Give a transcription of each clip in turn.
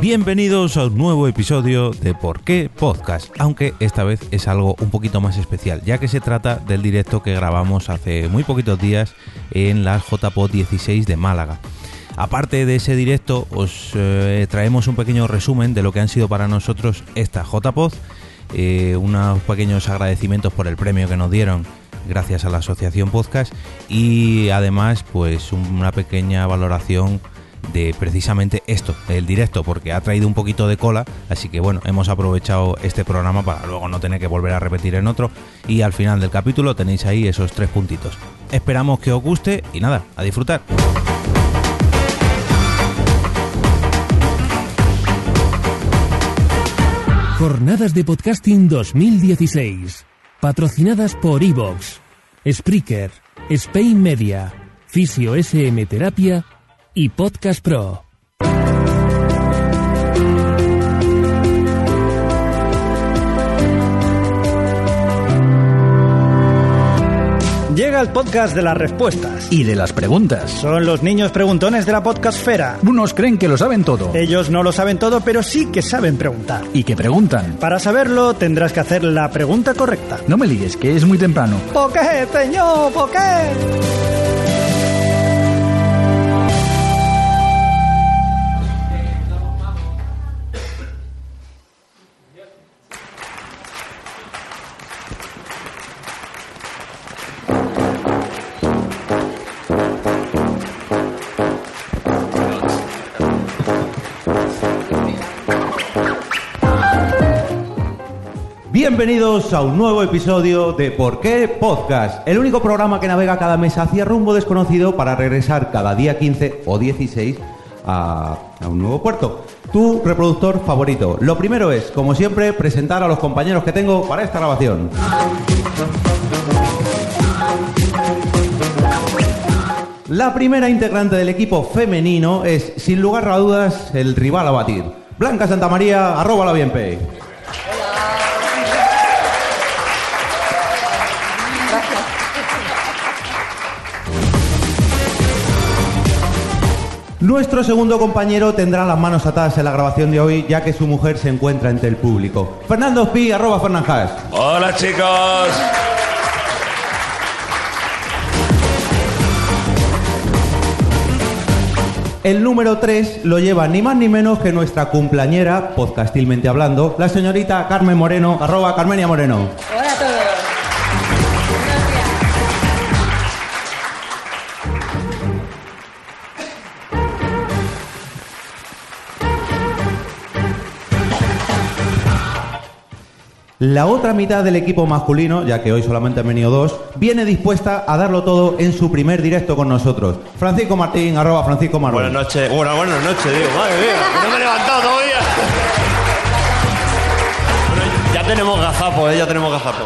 Bienvenidos a un nuevo episodio de Por qué Podcast, aunque esta vez es algo un poquito más especial, ya que se trata del directo que grabamos hace muy poquitos días en la JPod 16 de Málaga. Aparte de ese directo, os eh, traemos un pequeño resumen de lo que han sido para nosotros esta JPod, eh, unos pequeños agradecimientos por el premio que nos dieron gracias a la asociación Podcast y además pues una pequeña valoración de precisamente esto, el directo, porque ha traído un poquito de cola, así que bueno, hemos aprovechado este programa para luego no tener que volver a repetir en otro y al final del capítulo tenéis ahí esos tres puntitos. Esperamos que os guste y nada, a disfrutar. Jornadas de Podcasting 2016. Patrocinadas por Evox, Spreaker, Spain Media, Fisio SM Terapia y Podcast Pro. Llega el podcast de las respuestas. Y de las preguntas. Son los niños preguntones de la podcastfera. Unos creen que lo saben todo. Ellos no lo saben todo, pero sí que saben preguntar. Y que preguntan. Para saberlo, tendrás que hacer la pregunta correcta. No me líes, que es muy temprano. ¿Por qué, señor? ¿Por qué? Bienvenidos a un nuevo episodio de Por qué Podcast, el único programa que navega cada mes hacia rumbo desconocido para regresar cada día 15 o 16 a, un nuevo puerto. Tu reproductor favorito. Lo primero es, como siempre, presentar a los compañeros que tengo para esta grabación. La primera integrante del equipo femenino es, sin lugar a dudas, el rival a batir. Blanca Santamaría, arroba la. Nuestro segundo compañero tendrá las manos atadas en la grabación de hoy, ya que su mujer se encuentra entre el público. Fernando Pi, arroba Fernanjas. Hola chicos. El número 3 lo lleva ni más ni menos que nuestra cumpleañera, podcastilmente hablando, la señorita Carmen Moreno, arroba Carmenia Moreno. La otra mitad del equipo masculino, ya que hoy solamente han venido dos, viene dispuesta a darlo todo en su primer directo con nosotros. Francisco Martín, arroba Francisco Martín. Buenas noches. Bueno, buenas noches, digo. Madre mía, no me he levantado todavía. Bueno, ya tenemos gazapo, ¿eh? Ya tenemos gazapo.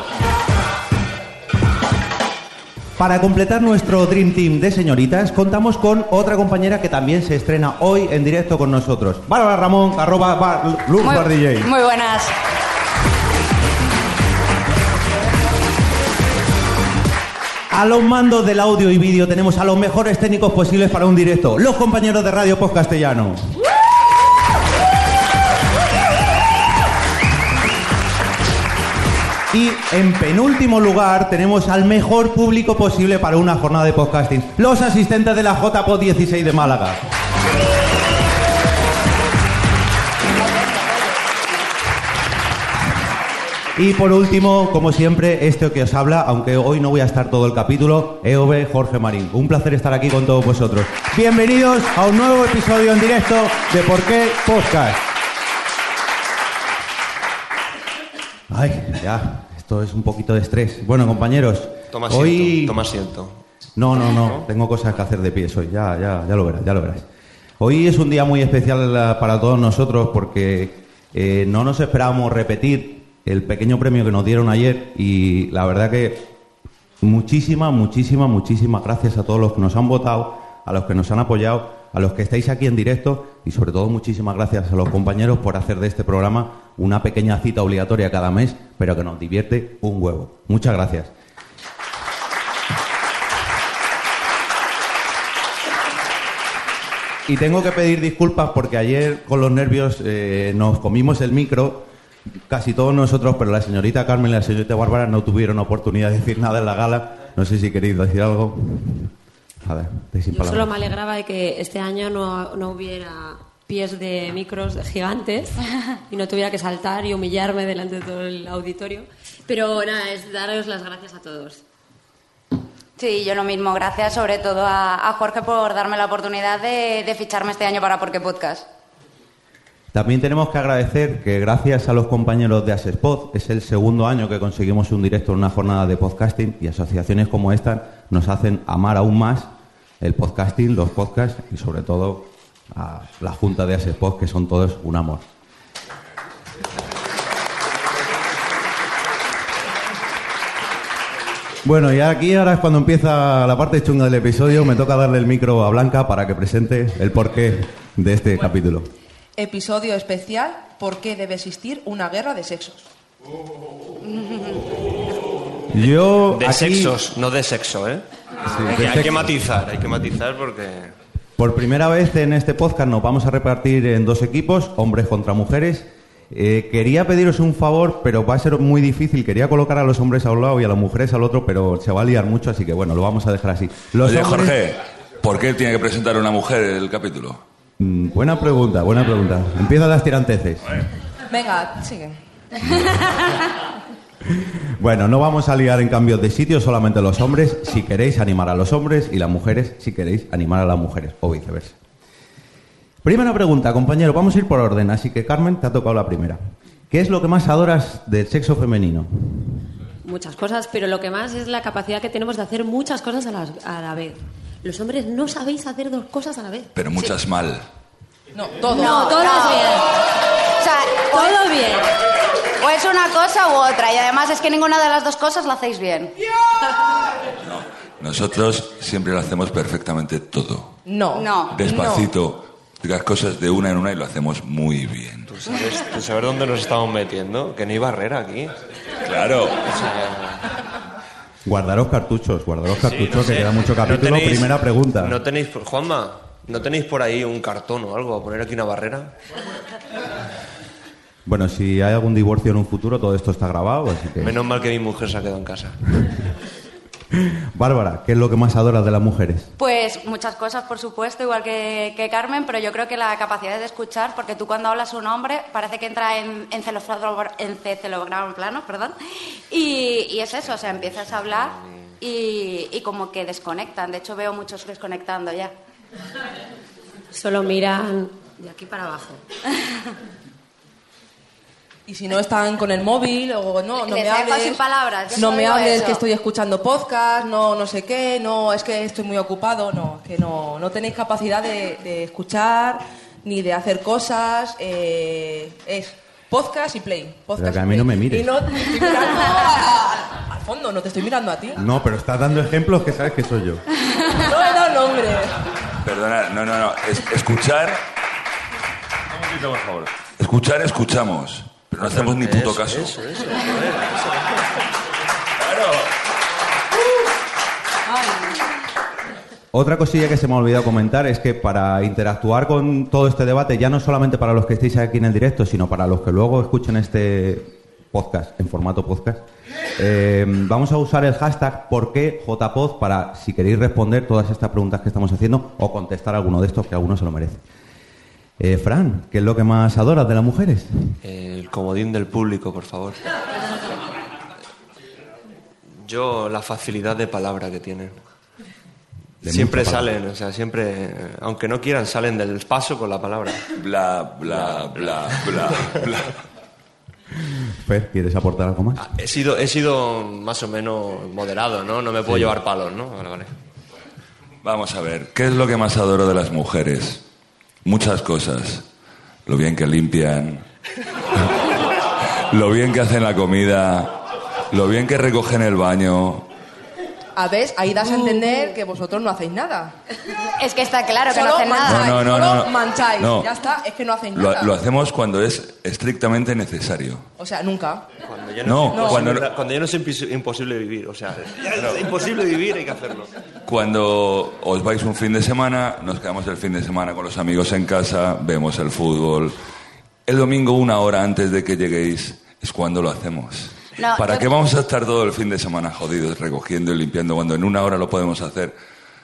Para completar nuestro Dream Team de señoritas, contamos con otra compañera que también se estrena hoy en directo con nosotros. Bárbara Ramón, arroba bar, Luz Bar DJ. muy buenas. A los mandos del audio y vídeo tenemos a los mejores técnicos posibles para un directo, los compañeros de Radio Post Castellano. Y en penúltimo lugar tenemos al mejor público posible para una jornada de podcasting, los asistentes de la JPod 16 de Málaga. Y por último, como siempre, este que os habla, aunque hoy no voy a estar todo el capítulo, EOB Jorge Marín. Un placer estar aquí con todos vosotros. Bienvenidos a un nuevo episodio en directo de Por qué Podcast. Ay, ya, esto es un poquito de estrés. Bueno, compañeros, Toma asiento, hoy... toma asiento. No, no, no, tengo cosas que hacer de pies hoy, ya, ya, ya lo verás, ya lo verás. Hoy es un día muy especial eh, para todos nosotros porque eh, no nos esperábamos repetir el pequeño premio que nos dieron ayer y la verdad que muchísimas, muchísimas, muchísimas gracias a todos los que nos han votado, a los que nos han apoyado, a los que estáis aquí en directo y sobre todo muchísimas gracias a los compañeros por hacer de este programa una pequeña cita obligatoria cada mes, pero que nos divierte un huevo. Muchas gracias. Y tengo que pedir disculpas porque ayer con los nervios eh, nos comimos el micro, casi todos nosotros, pero la señorita Carmen y la señorita Bárbara no tuvieron oportunidad de decir nada en la gala. No sé si queréis decir algo. A ver, sin Yo solo me alegraba de que este año no, no hubiera pies de micros gigantes y no tuviera que saltar y humillarme delante de todo el auditorio. Pero nada, es daros las gracias a todos. Sí, yo lo mismo. Gracias sobre todo a, a Jorge por darme la oportunidad de, de ficharme este año para Porque Podcast. También tenemos que agradecer que gracias a los compañeros de Asespod es el segundo año que conseguimos un directo en una jornada de podcasting y asociaciones como esta nos hacen amar aún más el podcasting, los podcasts y sobre todo a la Junta de Asespod que son todos un amor. Bueno, y aquí ahora es cuando empieza la parte chunga del episodio. Me toca darle el micro a Blanca para que presente el porqué de este capítulo. Episodio especial ¿Por qué debe existir una guerra de sexos? Yo De aquí, sexos, no de sexo, ¿eh? Sí, de Que hay que matizar, hay que matizar porque... Por primera vez en este podcast nos vamos a repartir en dos equipos, hombres contra mujeres. Eh, quería pediros un favor, pero va a ser muy difícil. Quería colocar a los hombres a un lado y a las mujeres al otro, pero se va a liar mucho, así que bueno, lo vamos a dejar así. Los Oye, hombres- Jorge, ¿por qué tiene que presentar una mujer el capítulo? Mm, buena pregunta, buena pregunta. Empieza las tiranteces. Venga, sigue. Bueno, no vamos a liar en cambios de sitio, solamente los hombres, si queréis animar a los hombres, y las mujeres, si queréis animar a las mujeres, o viceversa. Primera pregunta, compañero, vamos a ir por orden, así que Carmen, te ha tocado la primera. ¿Qué es lo que más adoras del sexo femenino? Muchas cosas, pero lo que más es la capacidad que tenemos de hacer muchas cosas a la, a la vez. Los hombres no sabéis hacer dos cosas a la vez. Pero muchas mal. No, todo. No, todo es bien. O sea, Todo bien. o es una cosa u otra. Y además es que ninguna de las dos cosas la hacéis bien. Nosotros siempre lo hacemos perfectamente todo. No. No. Despacito. Las cosas de una en una y lo hacemos muy bien. ¿Tú sabes, tú sabes dónde nos estamos metiendo? Que no hay barrera aquí. Claro. Guardaros cartuchos, guardaros Sí, cartuchos, no que sé. queda mucho No capítulo. tenéis- Primera pregunta. No tenéis, Juanma, ¿no tenéis por ahí un cartón o algo a poner aquí una barrera? Bueno, si hay algún divorcio en un futuro, todo esto está grabado, así que... Menos mal que mi mujer se ha quedado en casa. Bárbara, ¿qué es lo que más adoras de las mujeres? Pues muchas cosas, por supuesto, igual que, que Carmen, pero yo creo que la capacidad de escuchar, porque tú cuando hablas a un hombre parece que entra en, en, en plano, perdón, y, y es eso, o sea, empiezas a hablar y, y como que desconectan. De hecho, veo muchos desconectando ya. Solo miran de aquí para abajo. Y si no están con el móvil o no, no Les me hables. sin palabras, No me hables eso. que estoy escuchando podcast, no, no sé qué, no, es que estoy muy ocupado. No, que no, no tenéis capacidad de, de escuchar ni de hacer cosas. eh, es podcast y play. Podcast que a y mí no me mires. Y no te estoy mirando al, al fondo, no te estoy mirando a ti. No, pero estás dando ejemplos que sabes que soy yo. No he dado nombre. Perdona, no, no, no. Es- escuchar. Un poquito, por favor. Escuchar, escuchamos. Pero no hacemos ni puto Eso, caso. Eso, eso, Otra cosilla que se me ha olvidado comentar es que para interactuar con todo este debate, ya no solamente para los que estéis aquí en el directo, sino para los que luego escuchen este podcast, en formato podcast, eh, vamos a usar el hashtag porquéjpod para, si queréis responder todas estas preguntas que estamos haciendo o contestar alguno de estos que alguno se lo merece. Eh, Fran, ¿qué es lo que más adoras de las mujeres? El comodín del público, por favor. Yo, la facilidad de palabra que tienen. De siempre salen, o sea, siempre, aunque no quieran, salen del paso con la palabra. Bla, bla, bla, bla, bla. Fer, ¿quieres aportar algo más? He sido, he sido más o menos moderado, ¿no? No me puedo llevar palos, ¿no? Vale, vale. Vamos a ver, ¿qué es lo que más adoro de las mujeres? Muchas cosas. Lo bien que limpian, lo bien que hacen la comida, lo bien que recogen el baño, A ver, ahí das a entender que vosotros no hacéis nada. Es que está claro que no Solo hacen nada. mancháis, No, no, no, solo no. mancháis. No. Ya está, es que no hacéis Lo, nada. lo hacemos cuando es estrictamente necesario. O sea, nunca. Cuando ya No, es imposible- cuando- cuando ya no es impis- imposible vivir. O sea, ya es imposible vivir, hay que hacerlo. Cuando os vais un fin de semana, nos quedamos el fin de semana con los amigos en casa, vemos el fútbol. El domingo, una hora antes de que lleguéis, es cuando lo hacemos. No, ¿Para yo- qué vamos a estar todo el fin de semana jodidos, recogiendo y limpiando, cuando en una hora lo podemos hacer?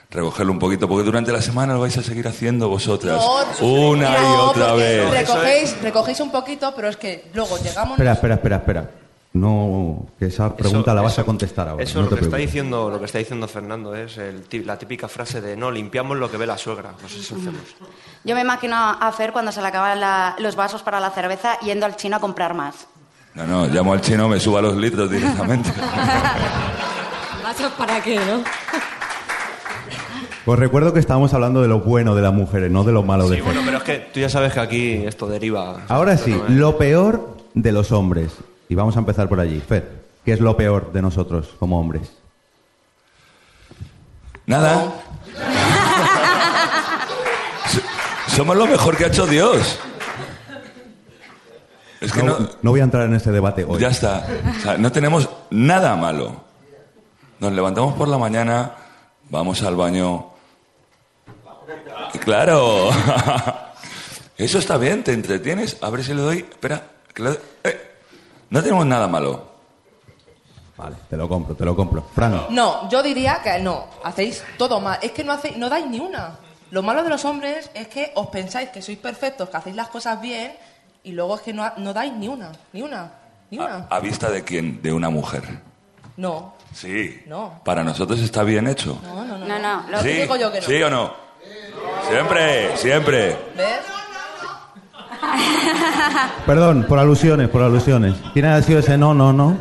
Recogerlo un poquito, porque durante la semana lo vais a seguir haciendo vosotras. No, una y no, otra porque vez. Recogéis, recogéis un poquito, pero es que luego llegamos. Espera, espera, espera, espera. No, que esa pregunta la vas eso- a contestar ahora. Eso no lo que está diciendo, lo que está diciendo Fernando es el la típica frase de no limpiamos lo que ve la suegra. No sé si lo hacemos. Yo me imagino a Fer cuando se le acaban la- los vasos para la cerveza yendo al chino a comprar más. No, no, llamo al chino, me suba los litros directamente. ¿Vasos para qué, no? Pues recuerdo que estábamos hablando de lo bueno de las mujeres, no de lo malo de Sí, bueno, pero es que tú ya sabes que aquí esto deriva. Ahora sí, no es- lo peor de los hombres. Y vamos a empezar por allí. Fer, ¿qué es lo peor de nosotros como hombres? Nada. So- Somos lo mejor que ha hecho Dios. Es que no, no, no voy a entrar en ese debate hoy. ya está. O sea, no tenemos nada malo. Nos levantamos por la mañana, vamos al baño. Claro. Eso está bien, te entretienes. A ver si le doy. Espera. que le doy. Eh, No tenemos nada malo. Vale, te lo compro, te lo compro. Fran, No, yo diría que no, hacéis todo mal. Es que no hacéis, no dais ni una. Lo malo de los hombres es que os pensáis que sois perfectos, que hacéis las cosas bien y luego es que no, no dais ni una, ni una, ni una. ¿A vista de quién? De una mujer. No, Sí. No. Para nosotros está bien hecho. no, no, no. No, no, lo- ¿Sí? digo yo que no. ¿Sí o no? Siempre, siempre. ¿Ves? perdón, por alusiones, por alusiones. ¿Quién ha sido ese no, no, no?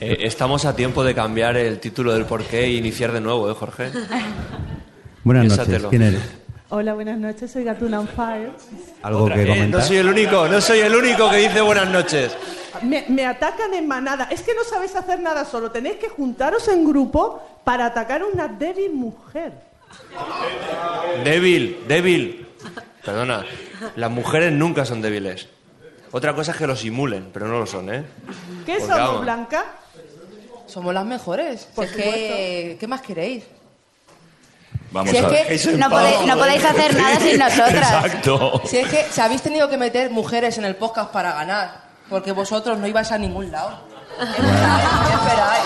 Eh, estamos a tiempo de cambiar el título del porqué e iniciar de nuevo, ¿eh, Jorge? Buenas noches, Piénsatelo. ¿quién eres? Hola, buenas noches, soy Gatuna on Fire. ¿Algo que Eh, no comentar? soy el único, no soy el único que dice buenas noches. Me, me atacan en manada. Es que no sabéis hacer nada solo. Tenéis que juntaros en grupo para atacar a una débil mujer. Débil, débil. Perdona, las mujeres nunca son débiles. Otra cosa es que lo simulen, pero no lo son, ¿eh? ¿Qué Porque, somos, vamos, Blanca? Somos las mejores. Por es que, ¿qué más queréis? Vamos Si es a que- ver. No, podéis, no podéis hacer nada sin nosotras. Exacto. Si es que si habéis tenido que meter mujeres en el podcast para ganar, porque vosotros no ibais a ningún lado. Esperáis, esperáis.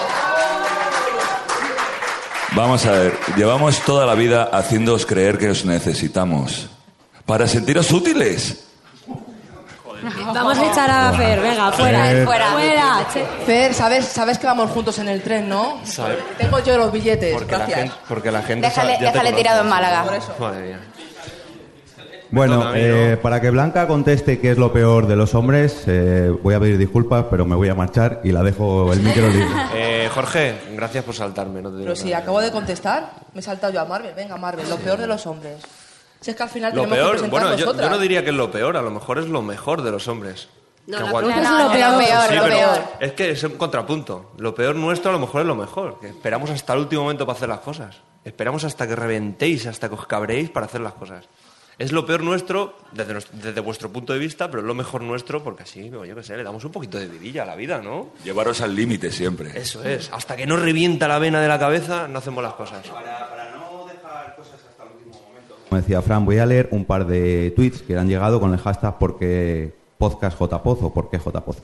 Vamos a ver. Llevamos toda la vida haciéndoos creer que os necesitamos. Para sentiros útiles. Vamos a echar a Fer, venga, fuera. Fer. Fuera. Fuera. Fer, ¿sabes, sabes que vamos juntos en el tren, ¿no? Sabe- Tengo yo los billetes, Porque la, gracias. gente, porque la gente Déjale, sabe- tirado en Málaga. Por eso. Madre mía. Bueno, eh, para que Blanca conteste qué es lo peor de los hombres, eh, voy a pedir disculpas, pero me voy a marchar y la dejo el micro libre. Eh, Jorge, gracias por saltarme. No te digo Pero si acabo de contestar, me he saltado yo a Marvel. Venga, Marvel, lo peor de los hombres. Si es que al final Lo tenemos que peor, presentar bueno, yo, yo no diría que es lo peor, a lo mejor es lo mejor de los hombres. No, Que No, es no, lo es lo peor. peor, Sí, lo peor. es que es un contrapunto. Lo peor nuestro a lo mejor es lo mejor. Que esperamos hasta el último momento para hacer las cosas. Esperamos hasta que reventéis, hasta que os cabréis para hacer las cosas. Es lo peor nuestro desde, nues- desde vuestro punto de vista, pero es lo mejor nuestro porque así, yo qué sé, le damos un poquito de vidilla a la vida, ¿no? Llevaros al límite siempre. Eso es. Hasta que no revienta la vena de la cabeza, no hacemos las cosas. Como decía Fran, voy a leer un par de tweets que han llegado con el hashtag porque podcast JPoz o porque JPoz.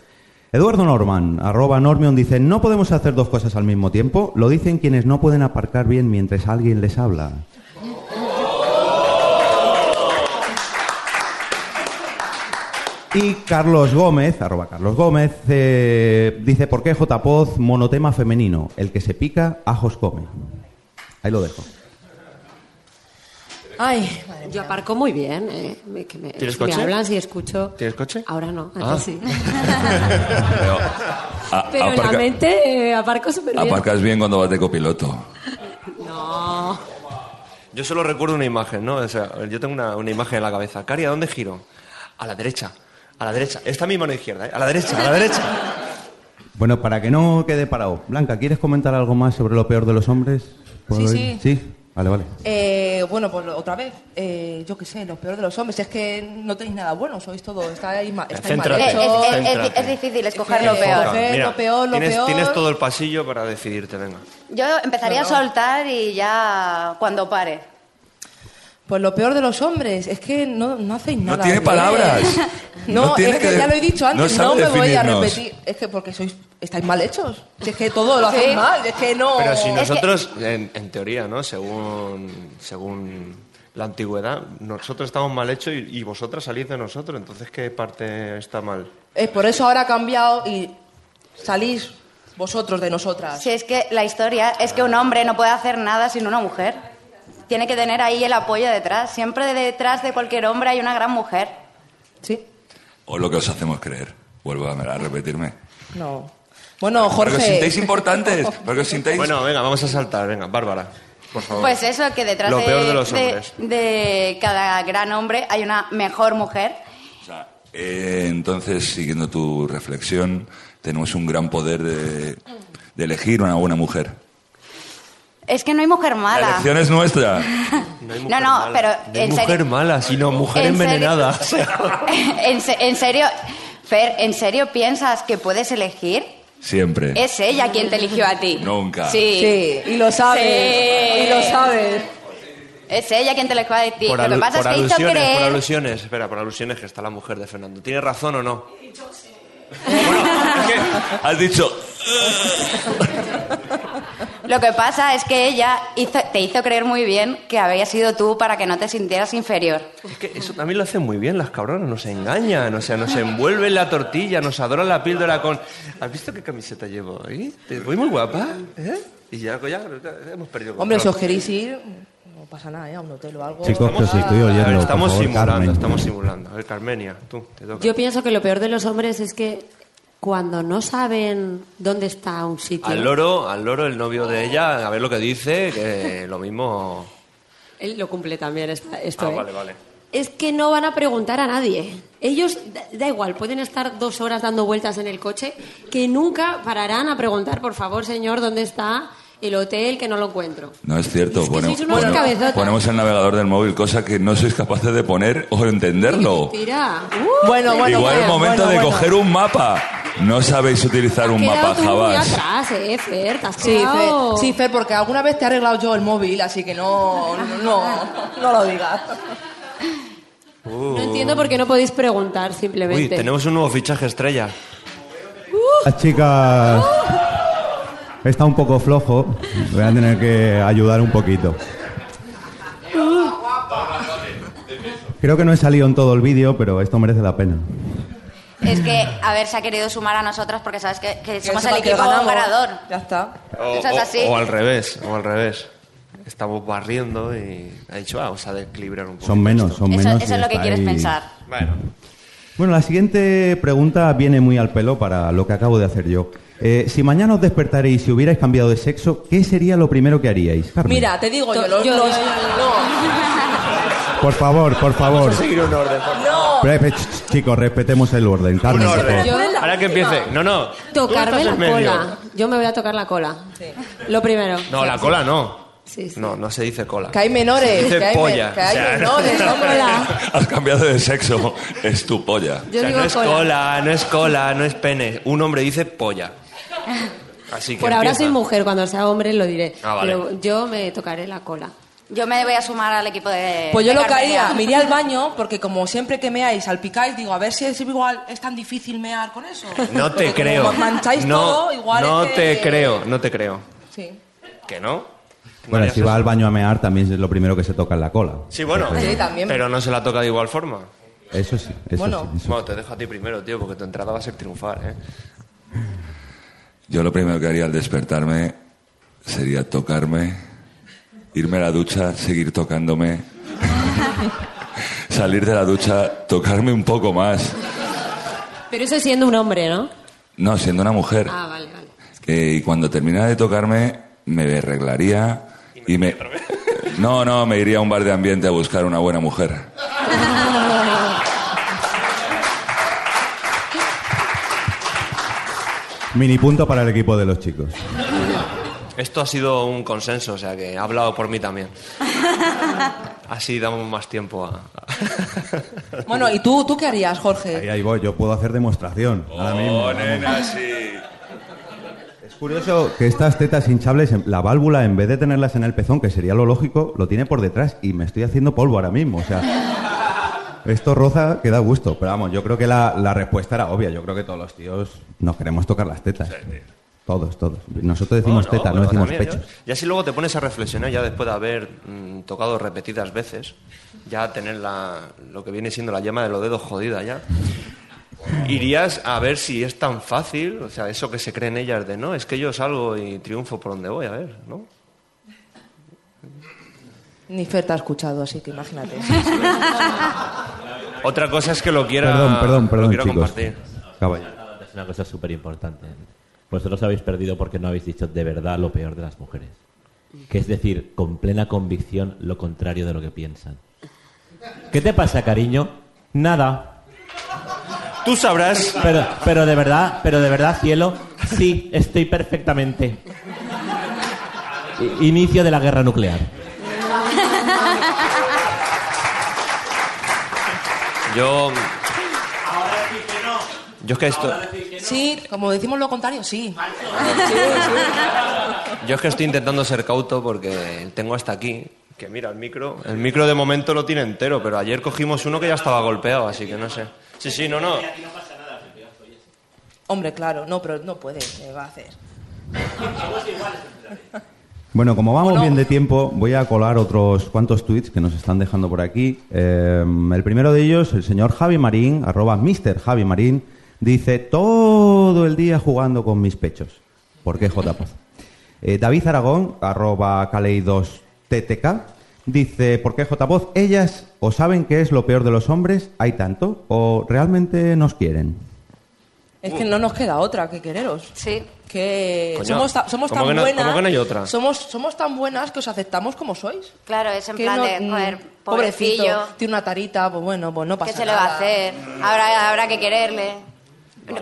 Eduardo Norman, arroba Normion, dice, no podemos hacer dos cosas al mismo tiempo. Lo dicen quienes no pueden aparcar bien mientras alguien les habla. Y Carlos Gómez, arroba Carlos Gómez, eh, dice, ¿por qué JPoz monotema femenino? El que se pica, ajos come. Ahí lo dejo. Ay, madre Yo aparco muy bien, ¿eh? Me, que me, ¿Tienes si coche? me hablan, si escucho. ¿Tienes coche? Ahora no, antes Ah. sí. Pero, a- Pero en la mente eh, aparco súper bien. aparcas bien cuando vas de copiloto. No. Yo solo recuerdo una imagen, ¿no? O sea, yo tengo una, una imagen en la cabeza. Cari, ¿a dónde giro? A la derecha. A la derecha. Esta es mi mano izquierda, ¿eh? A la derecha, a la derecha. Bueno, para que no quede parado. Blanca, ¿quieres comentar algo más sobre lo peor de los hombres? ¿Puedo Sí, sí. Sí, vale, vale. Eh, bueno, pues otra vez, eh, yo qué sé, lo peor de los hombres es que no tenéis nada bueno, sois todo, estáis, ma- estáis mal Es, hechos. es- es- Céntrate. es difícil escoger Es lo peor. Coger lo peor, lo tienes, peor. tienes todo el pasillo para decidirte, venga. Yo empezaría a soltar y ya cuando pare. Pues lo peor de los hombres es que no, no hacéis No nada. tiene bien. palabras. No, No tiene es que, que- ya lo he dicho no antes, no, me voy a repetir. Es que porque sois, estáis mal hechos. Si Es que todo lo hacéis Sí. mal, es que no... Pero si Es que- nosotros, en, en teoría, ¿no? Según, según la antigüedad, nosotros estamos mal hechos y, y vosotras salís de nosotros. Entonces, ¿qué parte está mal? Es por eso ahora ha cambiado y salís vosotros de nosotras. Si es que la historia es que un hombre no puede hacer nada sin una mujer. Tiene que tener ahí el apoyo detrás. Siempre detrás de cualquier hombre hay una gran mujer. Sí. O lo que os hacemos creer. Vuelvo a a repetirme. No. Bueno, Porque os sintáis Jorge... importantes. Porque os sintáis... Bueno, venga, vamos a saltar. Venga, Bárbara, por favor. Pues eso, que detrás Lo de, peor de los de- de cada gran hombre hay una mejor mujer. O sea, eh, entonces, siguiendo tu reflexión, tenemos un gran poder de, de elegir una buena mujer. Es que no hay mujer La mala. elección es nuestra. No, hay No, mujer no, mala. pero No hay en mujer serio- mala, sino mujer en envenenada. En, se- en serio, Fer, ¿en serio piensas que puedes elegir? Siempre. Es ella quien te eligió a ti. Nunca. Sí. Sí, y lo sabes. Sí. Y lo sabes. Es ella quien te eligió a ti. por, Lo que alu- pasa por es que hizo alusiones, por creer... alusiones. Espera, por alusiones que está la mujer de Fernando. ¿Tiene razón o no? Has dicho... Lo que pasa es que ella hizo- te hizo creer muy bien que había sido tú para que no te sintieras inferior. Es que eso también lo hacen muy bien las cabronas, nos engañan, o sea, nos envuelven la tortilla, nos adoran la píldora con... ¿Has visto qué camiseta llevo ahí? Te voy muy guapa, ¿eh? Y ya, ya, hemos perdido el Hombre, si control. os queréis ir, no pasa nada, ¿eh? A un hotel o algo. Chicos, que os estoy A ver, oyendo, estamos favor, simulando, Carmen. estamos simulando. A ver, Carmenia, tú, te toca. Yo pienso que lo peor de los hombres es que cuando no saben dónde está un sitio, Al loro, al loro, el novio de ella, a ver lo que dice, que lo mismo... él lo cumple también esta- esto. Ah, ¿eh? vale, vale. Es que no van a preguntar a nadie. Ellos, da, da igual, pueden estar dos horas dando vueltas en el coche, que nunca pararán a preguntar, por favor, señor, ¿dónde está el hotel que no lo encuentro? No es cierto. Es que ponemos, sois unos ponemos- cabezotas. ponemos el navegador del móvil, cosa que no sois capaces de poner o entenderlo. Mentira. Uh, Bueno, bueno, Igual bueno, el momento bueno, de bueno. coger un mapa. No sabéis utilizar un mapa, atrás, eh, Fer, te has Sí, Fer, sí, Fer, porque alguna vez te he arreglado yo el móvil, así que no, no, no, no lo digas. No entiendo por qué no podéis preguntar, simplemente. Uy, tenemos un nuevo fichaje estrella. Las chicas... Está un poco flojo. Voy a tener que ayudar un poquito. Creo que no he salido en todo el vídeo, pero esto merece la pena. Es que, a ver, se ha querido sumar a nosotras porque sabes que, que somos el equipo ganamos. ganador. Ya está. O, es así. o al revés, o al revés. Estamos barriendo y ha dicho, "Ah, vamos a equilibrar un poco. Son menos, son Eso, menos. eso es lo que quieres ahí. pensar. Bueno, Bueno, la siguiente pregunta viene muy al pelo para lo que acabo de hacer yo. Eh, si mañana os despertaréis y hubierais cambiado de sexo, ¿qué sería lo primero que haríais? Carmen? Mira, te digo yo, los, yo- los- yo- Por favor, por favor. seguir un orden. por favor. Ch- Chicos, respetemos el orden. Carmen, Un por orden. favor. Yo- Ahora que empiece. No, no. tú Tocarme estás la en medio. cola. Yo me voy a tocar la cola. Lo primero. No, la cola no. Sí, sí. No, no se dice cola. que hay menores, Se dice que hay, polla. men- que hay O sea, menores, hombre. Has cambiado de sexo. Es tu polla. Yo o sea, digo no es cola. cola. no es cola, no es pene. Un hombre dice polla. Así que Por ahora empieza. soy mujer, cuando sea hombre lo diré. Ah, vale. Pero yo me tocaré la cola. Yo me voy a sumar al equipo de. Pues yo de lo que haría, me iría al baño, porque como siempre que meáis, salpicáis, digo, a ver si es igual, es tan difícil mear con eso. No te Porque creo. Como mancháis no, todo, igual no es que- te creo, no te creo. Sí. ¿Que no? Bueno, si va al baño a mear, también es lo primero que se toca en la cola. Sí, bueno. Sí, también. Pero no se la toca de igual forma. Eso sí, eso Bueno. sí. eso Bueno, te dejo a ti primero, tío, porque tu entrada va a ser triunfar, ¿eh? Yo lo primero que haría al despertarme sería tocarme, irme a la ducha, seguir tocándome, salir de la ducha, tocarme un poco más. Pero eso siendo un hombre, ¿no? No, siendo una mujer. Ah, vale, vale. Que- y cuando terminara de tocarme, me arreglaría y me... No, no, me iría a un bar de ambiente a buscar una buena mujer. Mini punto para el equipo de los chicos. Esto ha sido un consenso, o sea que ha hablado por mí también. Así damos más tiempo a... Bueno, ¿y tú, tú qué harías, Jorge? Ahí, ahí voy, yo puedo hacer demostración. Ahora mismo. Oh, nena, sí. Es curioso que estas tetas hinchables, en- la válvula, en vez de tenerlas en el pezón, que sería lo lógico, lo tiene por detrás y me estoy haciendo polvo ahora mismo. O sea, esto roza que da gusto. Pero vamos, yo creo que la, la respuesta era obvia. Yo creo que todos los tíos nos queremos tocar las tetas. Todos, todos. Nosotros decimos teta, no decimos también, pechos. ¿eh? Y así luego te pones a reflexionar, ya después de haber mm, tocado repetidas veces, ya tener la, lo que viene siendo la llama de los dedos jodida ya. Irías a ver si es tan fácil, o sea, eso que se creen ellas de no, es que yo salgo y triunfo por donde voy, a ver, ¿no? Ni Fer te ha escuchado, así que imagínate. Otra cosa es que lo quiera, Perdón, perdón, lo perdón, quiera chicos. compartir. Caballero. Es una cosa súper importante. Vosotros habéis perdido porque no habéis dicho de verdad lo peor de las mujeres. Que es decir, con plena convicción lo contrario de lo que piensan. ¿Qué te pasa, cariño? Nada. Tú sabrás. Pero, pero de verdad, pero de verdad, cielo, sí, estoy perfectamente. Inicio de la guerra nuclear. Yo... Yo es que esto... Sí, como decimos lo contrario, sí. Yo es que estoy intentando ser cauto porque tengo hasta aquí, que mira, el micro, el micro de momento lo tiene entero, pero ayer cogimos uno que ya estaba golpeado, así que no sé. Sí, sí, no, no. Hombre, claro, no, pero no puede, ¿qué va a hacer? Bueno, como vamos bien de tiempo, voy a colar otros cuantos tweets que nos están dejando por aquí. Eh, el primero de ellos, el señor Javi Marín, arroba Mr. Javi Marín, dice todo el día jugando con mis pechos. ¿Por qué JPOZ? Eh, David Aragón, arroba Caleidos-TTK, dice, ¿por qué JPOZ? Ellas o saben qué es lo peor de los hombres, hay tanto, o realmente nos quieren. Es que no nos queda otra que quereros. Sí. Que Coño, somos, ta- somos ¿cómo tan que no- buenas. cómo que no hay otra? Somos, somos tan buenas que os aceptamos como sois. Claro, es en Que plan no- de, mm, joder, pobrecito, pobrecillo, tiene una tarita, pues bueno, pues no pasa ¿qué se le va a nada. hacer? Habrá, habrá que quererle.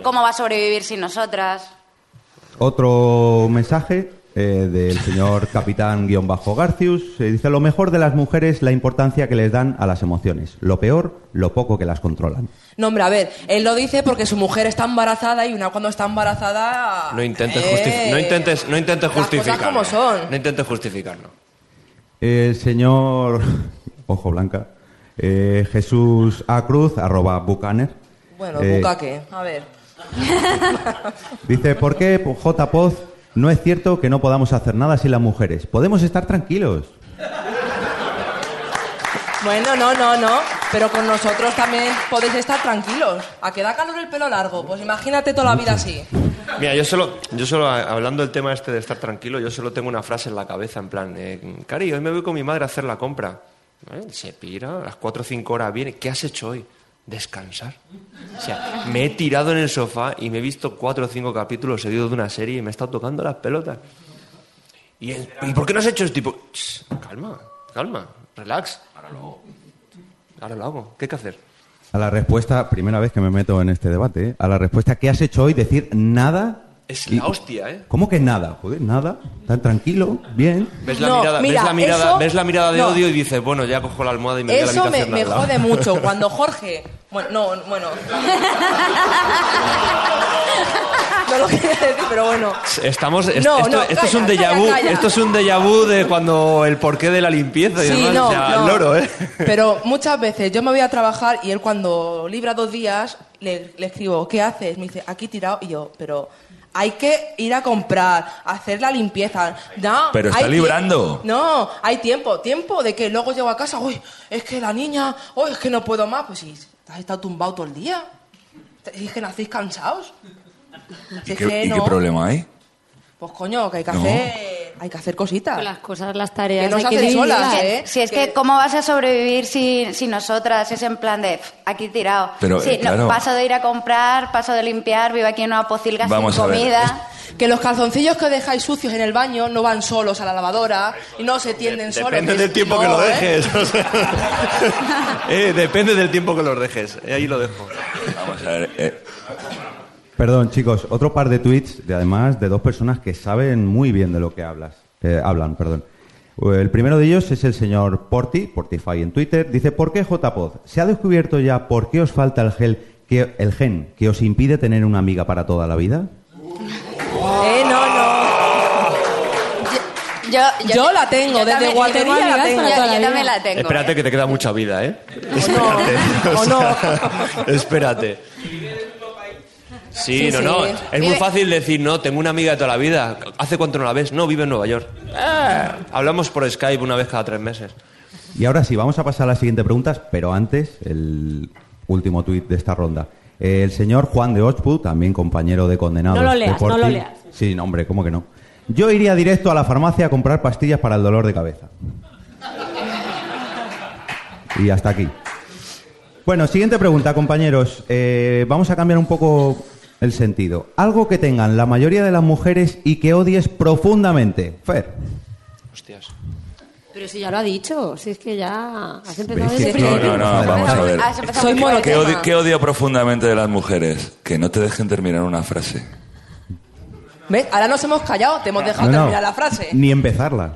¿Cómo va a sobrevivir sin nosotras? Otro mensaje eh, del señor capitán-garcius. eh, dice, lo mejor de las mujeres, la importancia que les dan a las emociones. Lo peor, lo poco que las controlan. No, hombre, a ver, él lo dice porque su mujer está embarazada y una cuando está embarazada... No intentes, eh, no intentes, no intentes justificarlo. como son. No intentes justificarlo. El señor, ojo blanca, eh, Jesús A. Cruz, arroba Bucaner. Bueno, eh, buca qué, a ver. Dice, ¿por qué J. Poz no es cierto que no podamos hacer nada sin las mujeres? Podemos estar tranquilos. Bueno, no, no, no, pero con nosotros también podéis estar tranquilos. ¿A que da calor el pelo largo? Pues imagínate toda la vida así. Mira, yo solo, yo solo, hablando del tema este de estar tranquilo, yo solo tengo una frase en la cabeza, en plan, eh, Cari, hoy me voy con mi madre a hacer la compra. ¿Eh? Se pira, a las 4 o 5 horas viene. ¿Qué has hecho hoy? Descansar. O sea, me he tirado en el sofá y me he visto 4 o 5 capítulos seguidos de una serie y me he estado tocando las pelotas. ¿Y, el- ¿y por qué no has hecho esto? Tipo, "Ch, calma, calma, relax. Ahora lo hago. Ahora lo hago. ¿Qué hay que hacer? A la respuesta, primera vez que me meto en este debate, ¿eh? a la respuesta, ¿qué has hecho hoy? Decir nada. Es la hostia, ¿eh? ¿Cómo que nada? Joder, nada. Tan tranquilo, bien. Ves la, No, mirada, mira, ves la mirada, eso- ves la mirada de no. odio y dices, bueno, ya cojo la almohada y me voy a la Eso me, me jode mucho cuando Jorge... Bueno, no, bueno... No lo quería decir, pero bueno. Estamos, es- No, esto, no, esto es un calla, déjà vu, calla. esto es un déjà vu de cuando el porqué de la limpieza y Sí, demás, no, o sea, no. el loro, ¿eh? Pero muchas veces yo me voy a trabajar y él cuando libra dos días le, le escribo, ¿qué haces? Me dice, aquí tirado. Y yo, pero hay que ir a comprar, hacer la limpieza. No, Pero está hay tie- librando. No, hay tiempo, tiempo de que luego llego a casa, uy, es que la niña, uy, es que no puedo más. Pues si has estado tumbado todo el día. Es que nacéis cansados. ¿Y qué, y qué no, problema hay? Pues coño, que hay que No. hacer, hay que hacer cositas. Las cosas, las tareas. Que no hay se hacen solas. ¿eh? Si es que, ¿cómo vas a sobrevivir sin, sin nosotras? Es en plan de, "Pf, aquí tirado. Pero, Sí, eh, no, claro. paso de ir a comprar, paso de limpiar, vivo aquí en una pocilga Vamos sin a ver, comida. Que los calzoncillos que dejáis sucios en el baño no van solos a la lavadora y no se tienden solos. Depende del tiempo No, que lo ¿eh? dejes. o sea. Eh, depende del tiempo que los dejes. Eh, ahí lo dejo. Vamos a ver. eh, Perdón, chicos, otro par de tweets, de, además de dos personas que saben muy bien de lo que hablas, eh, hablan. Perdón. El primero de ellos es el señor Porti, Portify en Twitter. Dice, ¿por qué JPod? ¿Se ha descubierto ya por qué os falta el, gel que, el gen que os impide tener una amiga para toda la vida? Eh, no, no. Yo, Yo la tengo, desde también- guardería yo la tengo. Yo, toda la yo vida. también la tengo. Espérate que te queda mucha vida, ¿eh? O Espérate. no. O O sea, Espérate. Sí, Sí, no, sí. no. Es muy fácil decir, no, tengo una amiga de toda la vida. ¿Hace cuánto no la ves? No, vive en Nueva York. Ah, hablamos por Skype una vez cada tres meses. Y ahora sí, vamos a pasar a las siguientes preguntas, pero antes, el último tuit de esta ronda. El señor Juan de Ochpu, también compañero de condenados. No lo de leas, no lo leas. Sí, no, hombre, ¿cómo que no? Yo iría directo a la farmacia a comprar pastillas para el dolor de cabeza. Y hasta aquí. Bueno, siguiente pregunta, compañeros. Eh, vamos a cambiar un poco el sentido. Algo que tengan la mayoría de las mujeres y que odies profundamente. Fer. Hostias. Pero si ya lo ha dicho, si es que ya has empezado ¿Ves desde No, no, no, vamos a ver. Soy. ¿Qué odio, qué odio profundamente de las mujeres? Que no te dejen terminar una frase. ¿Ves? Ahora nos hemos callado, te hemos dejado No, no, terminar la frase. Ni empezarla.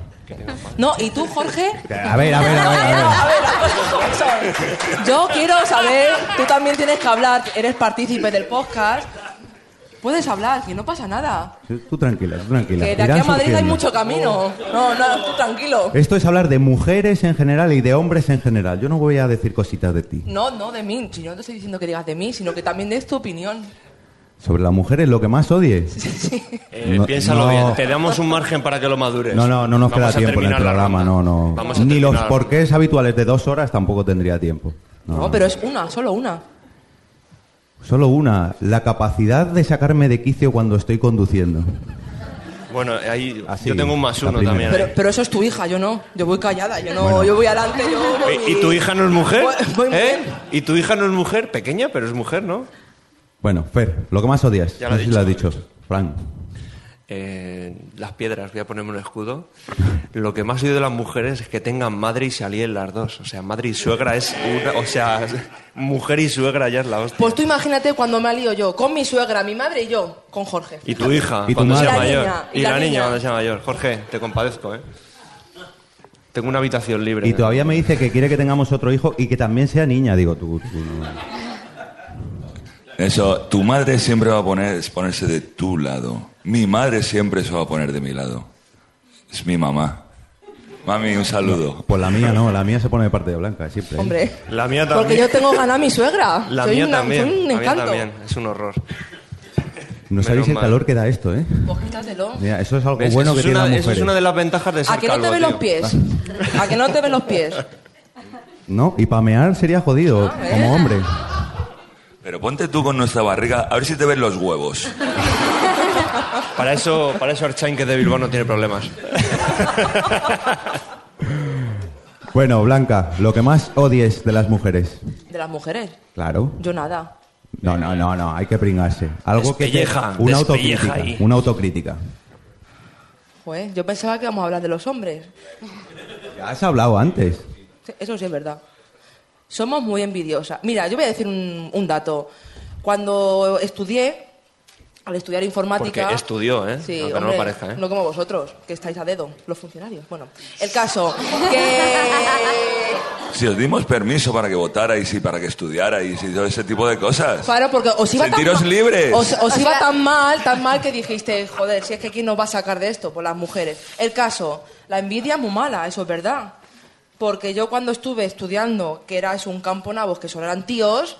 No, ¿y tú, Jorge? A ver, a ver, a ver, a ver. A ver, a ver. Yo quiero saber, tú también tienes que hablar, eres partícipe del podcast. Puedes hablar, que no pasa nada. Sí, Tú tranquila, tú tranquila. Que de aquí Irán a Madrid hay mucho camino. No, no, tú tranquilo. Esto es hablar de mujeres en general y de hombres en general. Yo no voy a decir cositas de ti. No, no de mí. Si yo no te estoy diciendo que digas de mí, sino que también des tu opinión. Sobre las mujeres, lo que más odies. Eh, No- piénsalo no. bien. Te damos un margen para que lo madures. No, no, no nos Vamos queda tiempo en el programa, no, no. Vamos a Ni los porqués habituales de dos horas tampoco tendría tiempo. No, No, pero es una, solo una. Solo una, la capacidad de sacarme de quicio cuando estoy conduciendo. Bueno, ahí Así, yo tengo un más uno también. Pero, eso es tu hija, yo no. Yo voy callada, yo no, Bueno. yo voy adelante, yo voy... ¿Y, y tu hija no es mujer? Voy- voy muy ¿Eh? ¿Y tu hija no es mujer? Pequeña, pero es mujer, ¿no? Bueno, Fer, lo que más odias. Ya lo no he sé si lo has dicho. Fran. Eh, las piedras, voy a ponerme un escudo. Lo que más odio de las mujeres es que tengan madre y se alíen las dos. O sea, madre y suegra es una. O sea, mujer y suegra ya es la hostia. Pues tú imagínate cuando me alío yo, con mi suegra, mi madre y yo, con Jorge. Y tu hija, Y tu cuando sea madre. Y la mayor. niña, y, la, la niña. niña. cuando sea mayor. Jorge, te compadezco, ¿eh? Tengo una habitación libre. Y todavía me dice que quiere que tengamos otro hijo y que también sea niña. Digo, tú, tú no. Eso, tu madre siempre va a poner, ponerse de tu lado. Mi madre siempre se va a poner de mi lado. Es mi mamá. Mami, un saludo. Pues la mía no, la mía se pone de parte de Blanca, siempre. ¿eh? Hombre, La mía también. porque yo tengo ganas a mi suegra. La soy mía una- también. soy un la mía encanto. también. Es un horror. No sabéis el mal. calor que da esto, ¿eh? Pues quítatelo. Mira, eso es algo ¿Ves? bueno eso, que es tienen una, las eso es una de las ventajas de ser ¿A que no te calvo, ven los pies? ¿A que no te ven los pies? No, y pamear sería jodido, Ah, ¿ves? como hombre. Pero ponte tú con nuestra barriga, a ver si te ven los huevos. Para eso, para eso Archain, que es de Bilbao, no tiene problemas. Bueno, Blanca, lo que más odies de las mujeres. De las mujeres. Claro. Yo nada. No, no, no, no, hay que pringarse. Algo que te- una autocrítica, ahí. una autocrítica. Pues yo pensaba que íbamos a hablar de los hombres. Ya has hablado antes. Sí, Eso sí es verdad. Somos muy envidiosas. Mira, yo voy a decir un, un dato. Cuando estudié, al estudiar informática... Porque estudió, ¿eh? Sí, Aunque no lo parezca, ¿eh? No como vosotros, que estáis a dedo, los funcionarios. Bueno, el caso, que... Si os dimos permiso para que votarais y para que estudiarais y todo ese tipo de cosas. Claro, porque os iba Sentiros tan libres. Os, os O iba tan mal, tan mal que dijiste, joder, si es que quién nos va a sacar de esto, pues las mujeres. El caso, la envidia es muy mala, eso es verdad. Porque yo cuando estuve estudiando, que era eso, un campo nabos, que solo eran tíos,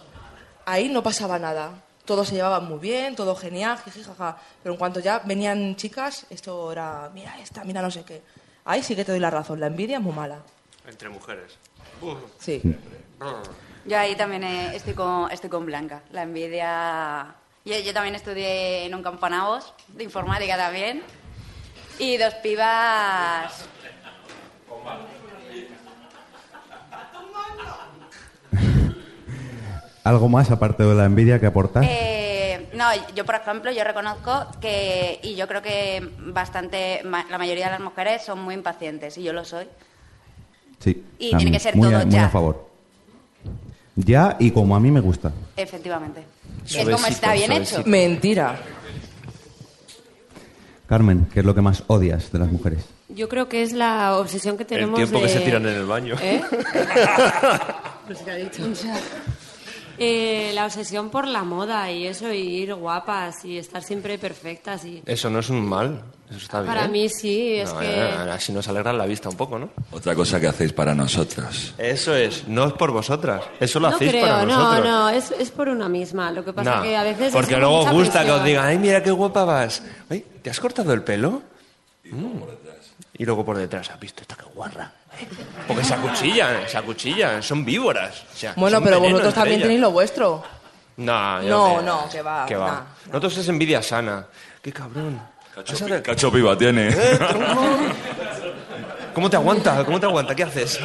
ahí no pasaba nada. Todos se llevaban muy bien, todo genial, jiji, jaja. Pero en cuanto ya venían chicas, esto era, mira esta, mira no sé qué. Ahí sí que te doy la razón, la envidia es muy mala. Entre mujeres. Sí. Yo ahí también eh, estoy, con, estoy con Blanca. La envidia... Yo, yo también estudié en un campanavos, de informática también. Y dos pibas... ¿Algo más aparte de la envidia que aportar? Eh, no, yo por ejemplo, yo reconozco que, y yo creo que bastante, la mayoría de las mujeres son muy impacientes, y yo lo soy. sí. y tiene mí, que ser muy todo a, muy ya. a favor. Ya y como a mí me gusta. Efectivamente. es como está bien suavecito. hecho. Mentira. Carmen, ¿qué es lo que más odias de las mujeres? Yo creo que es la obsesión que El tenemos tiempo que se tiran en el baño. ¿Eh? Pues que ha dicho. Eh, la obsesión por la moda y eso, y ir guapas y estar siempre perfectas. y Eso no es un mal, eso está bien. Para mí sí, es No, que... eh, así nos alegra la vista un poco, ¿no? Otra cosa que hacéis para nosotros. Eso es, no es por vosotras, eso lo No hacéis creo, para no, nosotros. no, es, es por una misma. Lo que pasa No, que a veces... porque es luego mucha gusta que os digan, ay, mira qué guapa vas. Ay, ¿te has cortado el pelo? Mm. Y luego por detrás, ¿has visto esta que guarra? Porque se acuchillan, se acuchillan, son víboras. o sea, Bueno, son pero vosotros también ellas. tenéis lo vuestro. No, yo No, me- no, que va, Que va. nah. Nosotros es envidia sana. Qué cabrón. A ver- Cacho piba tiene. Eh. ¿Cómo te aguanta? ¿Cómo te aguanta? ¿Qué haces?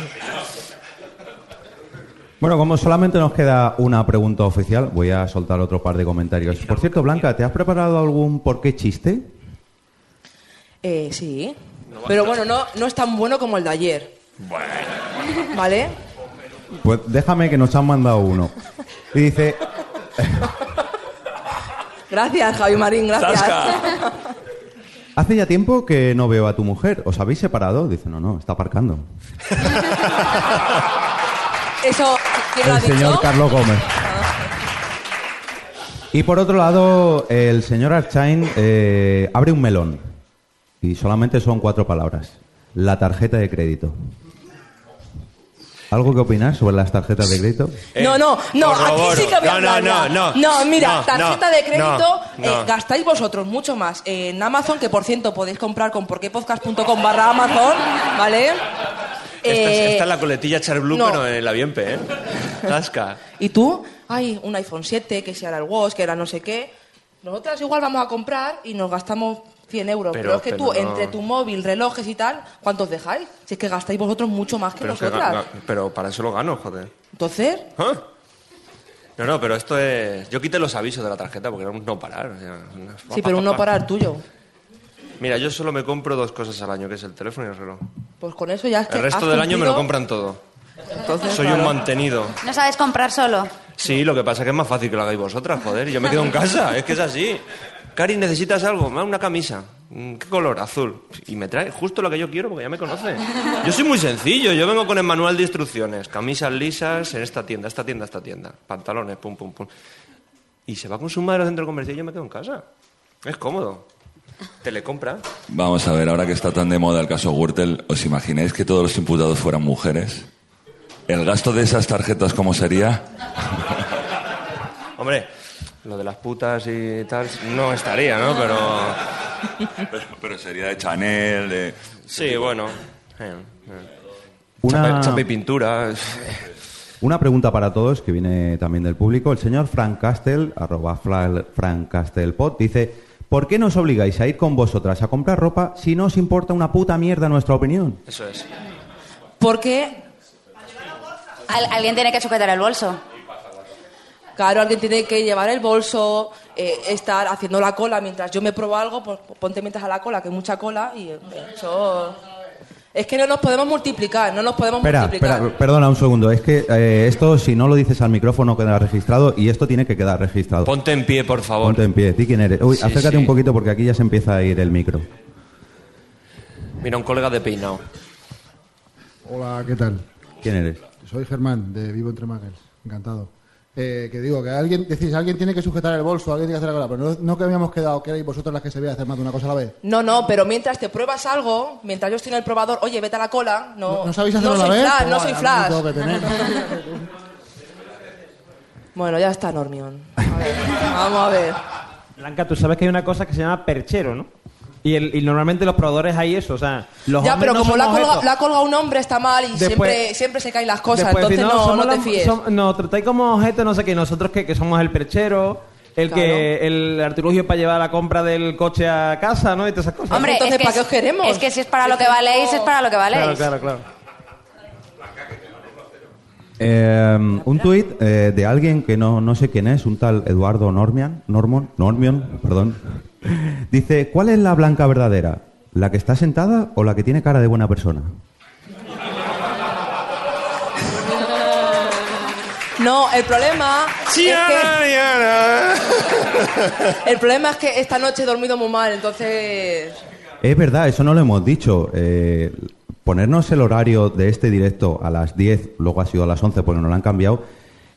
Bueno, como solamente nos queda una pregunta oficial, voy a soltar otro par de comentarios. Por cierto, Blanca, ¿te has preparado algún por qué chiste? Eh, sí. Pero bueno, no, no es tan bueno como el de ayer. ¿Vale? Pues déjame que nos han mandado uno. Y dice, Gracias, Javi Marín, gracias. hace ya tiempo que no veo a tu mujer. ¿Os habéis separado? Dice, no, no, está aparcando. Eso, ¿quién lo ha El señor dicho? Carlos Gómez. Y por otro lado, el señor Archain eh, abre un melón. Y solamente son cuatro palabras. La tarjeta de crédito. ¿Algo que opinar sobre las tarjetas de crédito? No, no, no, aquí sí que voy a No, no, no, no. mira, No, tarjeta no, de crédito no, no. eh, gastáis vosotros mucho más en Amazon, que por cierto podéis comprar con porquepodcast.com barra Amazon, ¿vale? Esta, es, Eh, esta es la coletilla Charblue, no. pero en la Bienpe, ¿eh? Tasca. ¿Y tú? Ay, un iPhone 7, que sea era el Watch, que era no sé qué. Nosotras igual vamos a comprar y nos gastamos 100 euros. Pero, Pero- es que pero tú, no. entre tu móvil, relojes y tal, ¿cuántos dejáis? Si es que gastáis vosotros mucho más que Pero, es que pero para eso lo gano, joder. Entonces, ¿Ah? No, no, pero esto es... Yo quité los avisos de la tarjeta porque era un no parar. o sea, una- sí, pero un no parar tuyo. Mira, yo solo me compro dos cosas al año, que es el teléfono y el reloj. Pues con eso ya es que El resto del año me lo compran todo. Entonces, Soy claro. un mantenido. No sabes comprar solo. Sí, lo que pasa es que es más fácil que lo hagáis vosotras, joder. Yo me quedo en casa, es que es así. Cari, ¿necesitas algo? Me da una camisa. Mm, ¿Qué color? Azul. Y me trae justo lo que yo quiero porque ya me conoce. Yo soy muy sencillo, yo vengo con el manual de instrucciones. Camisas lisas en esta tienda, esta tienda, esta tienda. Pantalones, pum, pum, pum. Y se va con su madre al centro comercial y yo me quedo en casa. Es cómodo. Telecompra. Vamos a ver, ahora que está tan de moda el caso Gürtel, ¿os imagináis que todos los imputados fueran mujeres? ¿El gasto de esas tarjetas cómo sería? Hombre, lo de las putas y tal no estaría, ¿no? Pero... Pero, pero sería de Chanel, de... Sí, bueno. Eh, eh. Una- Chapa, chapa y pintura. Una pregunta para todos que viene también del público. El señor Frank Castel, arroba Fra- Frank Castelpot, dice: ¿Por qué nos obligáis a ir con vosotras a comprar ropa si no os importa una puta mierda nuestra opinión? Eso es. Porque, Al- alguien tiene que sujetar el bolso. Claro, alguien tiene que llevar el bolso, eh, estar haciendo la cola mientras yo me pruebo algo, pues ponte mientras a la cola, que hay mucha cola, y eh, eso... Es que no nos podemos multiplicar, no nos podemos Espera, multiplicar. espera, perdona un segundo. Es que eh, esto, si no lo dices al micrófono, queda registrado y esto tiene que quedar registrado. Ponte en pie, por favor. Ponte en pie. ¿Di quién eres? Uy, Sí, acércate sí. un poquito porque aquí ya se empieza a ir el micro. Mira, un colega de peinado. Hola, ¿qué tal? ¿Quién eres? Soy Germán, de Vivo Entre Magos. Encantado. Eh, que digo, que alguien, decís, alguien tiene que sujetar el bolso, alguien tiene que hacer la cola, pero no, no que habíamos quedado que erais vosotros las que se veía hacer más de una cosa a la vez. No, no, pero mientras te pruebas algo, mientras yo estoy en el probador, oye, vete a la cola, no... ¿No, no sabéis hacerlo no a la soy vez? Flash, no soy flash. tengo que tener. Bueno, ya está, Normion. A ver, vamos a ver. Blanca, tú sabes que hay una cosa que se llama perchero, ¿no? Y, el, y normalmente los probadores hay eso, o sea, los Ya, pero no como la somos colga, esto. la colga un hombre está mal y Después- siempre, siempre se caen las cosas, Después entonces decir, no, no te fíes. nos tratáis como objeto, no sé qué, nosotros que, que somos el perchero, el que el artilugio para llevar la compra del coche a casa, ¿no? Y todas esas cosas. Hombre, Entonces, es que ¿para qué os queremos? Es que si es para lo que valéis, es para lo que valéis. Claro, claro, claro. Eh, un tuit eh, de alguien que no, no sé quién es, un tal Eduardo Normian, Normon, Normion, perdón. Dice, ¿cuál es la blanca verdadera? ¿La que está sentada o la que tiene cara de buena persona? No, el problema es que... El problema es que esta noche he dormido muy mal, entonces... Es verdad, eso no lo hemos dicho. Eh, ponernos el horario de este directo a las 10, luego ha sido a las 11 porque nos lo han cambiado,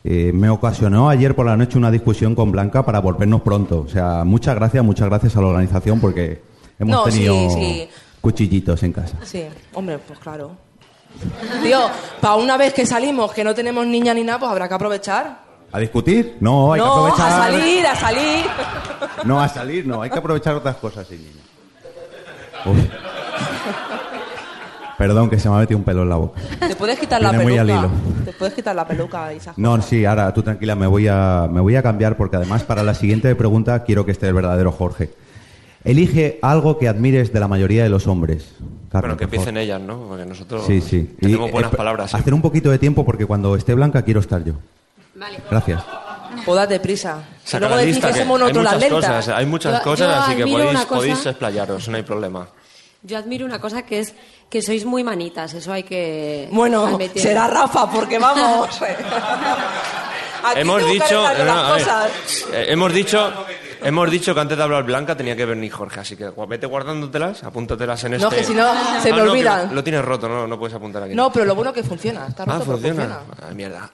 eh, me ocasionó ayer por la noche una discusión con Blanca para volvernos pronto. O sea, muchas gracias, muchas gracias a la organización porque hemos No, tenido sí. cuchillitos en casa. Sí, hombre, pues claro. Tío, para una vez que salimos, que no tenemos niña ni nada, pues habrá que aprovechar. ¿A discutir? No, hay que no, aprovechar. a salir, a salir. No, a salir, no, hay que aprovechar otras cosas, sí, niña. Perdón, que se me ha metido un pelo en la boca. Te puedes quitar la Viene muy al peluca. hilo. Te puedes quitar la peluca, Isa. No, sí, ahora tú tranquila, me voy a, me voy a cambiar porque además para la siguiente pregunta quiero que esté el verdadero Jorge. Elige algo que admires de la mayoría de los hombres. Carmen, Bueno, que empiecen ellas, ¿no? Porque nosotros Sí, sí. Y, tenemos buenas espe- palabras. Hacer un poquito de tiempo porque cuando esté Blanca quiero estar yo. Vale. Gracias. Pues date prisa. Y Saca luego la decís lista, que que somos hay nosotros las muchas lentas. cosas, hay muchas Yo- cosas, yo así que podéis, podéis explayaros, no hay problema. Yo admiro una cosa que es que sois muy manitas, eso hay que Bueno, admitir. será Rafa, porque vamos. Aquí hemos tengo que dicho, no, a ver, eh, hemos dicho, hemos dicho que antes de hablar Blanca tenía que venir Jorge, así que vete guardándotelas, apúntatelas en este. No, que si no, se me Ah, no, olvidan. Lo, lo tienes roto, no, no puedes apuntar aquí. No, pero lo bueno es que funciona. Está ah, roto, pero funciona. Ah, mierda.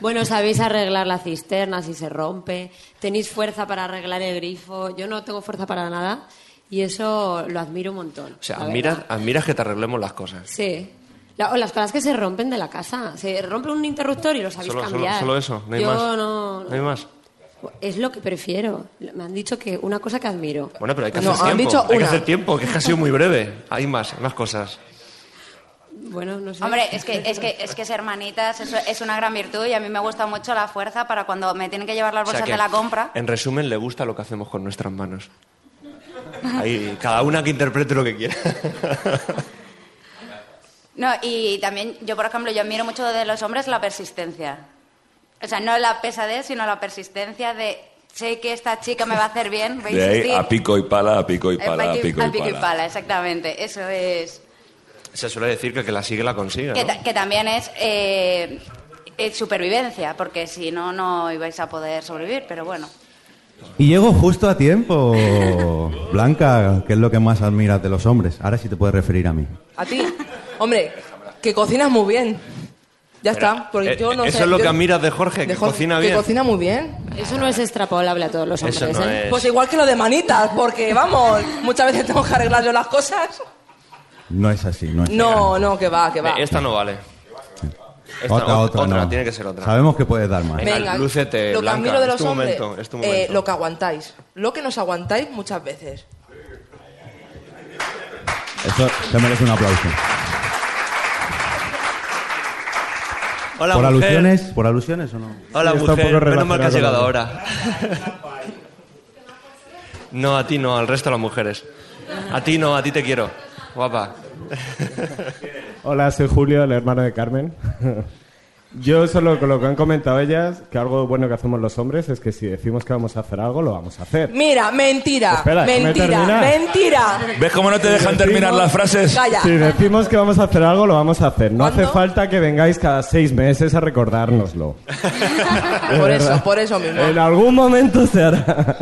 Bueno, sabéis arreglar la cisterna si se rompe, tenéis fuerza para arreglar el grifo, yo no tengo fuerza para nada y eso lo admiro un montón. O sea, admiras, que te arreglemos las cosas. Sí. La- o las cosas que se rompen de la casa. Se rompe un interruptor y lo sabéis Solo, solo, cambiar. solo eso, no hay yo más. no... No hay más. Es lo que prefiero. Me han dicho que una cosa que admiro. Bueno, pero hay que No, hacer han tiempo. dicho Hay que hacer tiempo, que es que ha sido muy breve. Hay más, más cosas. Bueno, no sé. Hombre, es que, es que, es que ser manitas es, es una gran virtud y a mí me gusta mucho la fuerza para cuando me tienen que llevar las O sea bolsas que, de la compra. En resumen, le gusta lo que hacemos con nuestras manos. Ahí, cada una que interprete lo que quiera. No, y también yo, por ejemplo, yo admiro mucho de los hombres la persistencia. O sea, no la pesadez, sino la persistencia de sé que esta chica me va a hacer bien, voy a De ahí insistir. a pico y pala, a pico y Eh, pala, a pico a y pico y pala. exactamente. Eso es. Se suele decir que el que la sigue la consigue, Que, ¿no? ta- que también es eh, eh, supervivencia, porque si no, no ibais a poder sobrevivir, pero bueno. Y llego justo a tiempo. Blanca, ¿qué es lo que más admiras de los hombres? Ahora sí te puedes referir a mí. A ti. Hombre, que cocinas muy bien. Ya está. Porque Eh, yo no eso sé, es lo yo- que admiras de Jorge, que de Jorge, cocina que bien. cocina muy bien. Eso no es extrapolable a todos los hombres. Eso no ¿eh? es. Pues igual que lo de manitas, porque vamos, muchas veces tengo que arreglar yo las cosas. No es así, no es No, no, que va, que va. Eh, Esta no vale. Esta- otra, ot- otra, no. tiene que ser otra. Sabemos que puedes dar más. Venga, Venga, lúcete, lo que Blanca, admiro de es los tu hombres, momento, es tu eh, momento. lo que aguantáis. Lo que nos aguantáis muchas veces. Eso te merece un aplauso. Hola, ¿Por mujer. alusiones? ¿Por alusiones o no? Hola, Sí, está un mujer. poco Menos mal que has llegado ahora. No, a ti no, al resto de las mujeres. A ti no, a ti te quiero. Guapa. Hola, soy Julio, el hermano de Carmen. Yo solo con lo que han comentado ellas, que algo bueno que hacemos los hombres es que si decimos que vamos a hacer algo, lo vamos a hacer. Mira, mentira, Espera, mentira, terminar. mentira. ¿Ves cómo no te dejan terminar las frases? Calla. Si decimos que vamos a hacer algo, lo vamos a hacer. No hace ¿Cuándo? falta que vengáis cada seis meses a recordárnoslo. Por eso, por eso mismo. En algún momento se hará.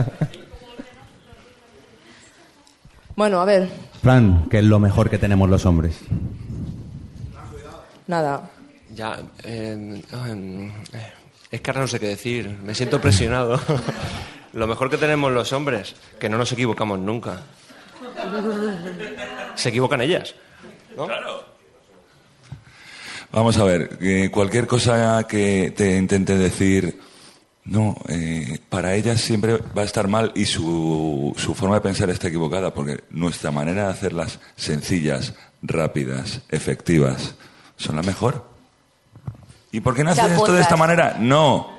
Bueno, a ver, Fran, ¿qué es lo mejor que tenemos los hombres? Nada. Ya, eh, eh, es que ahora no sé qué decir. Me siento presionado. Lo mejor que tenemos los hombres, que no nos equivocamos nunca. Se equivocan ellas. ¿no? Vamos a ver, que cualquier cosa que te intente decir, no, eh, para ellas siempre va a estar mal y su, su forma de pensar está equivocada, porque nuestra manera de hacerlas sencillas, rápidas, efectivas, son la mejor. ¿Y por qué no haces esto de esta manera? No,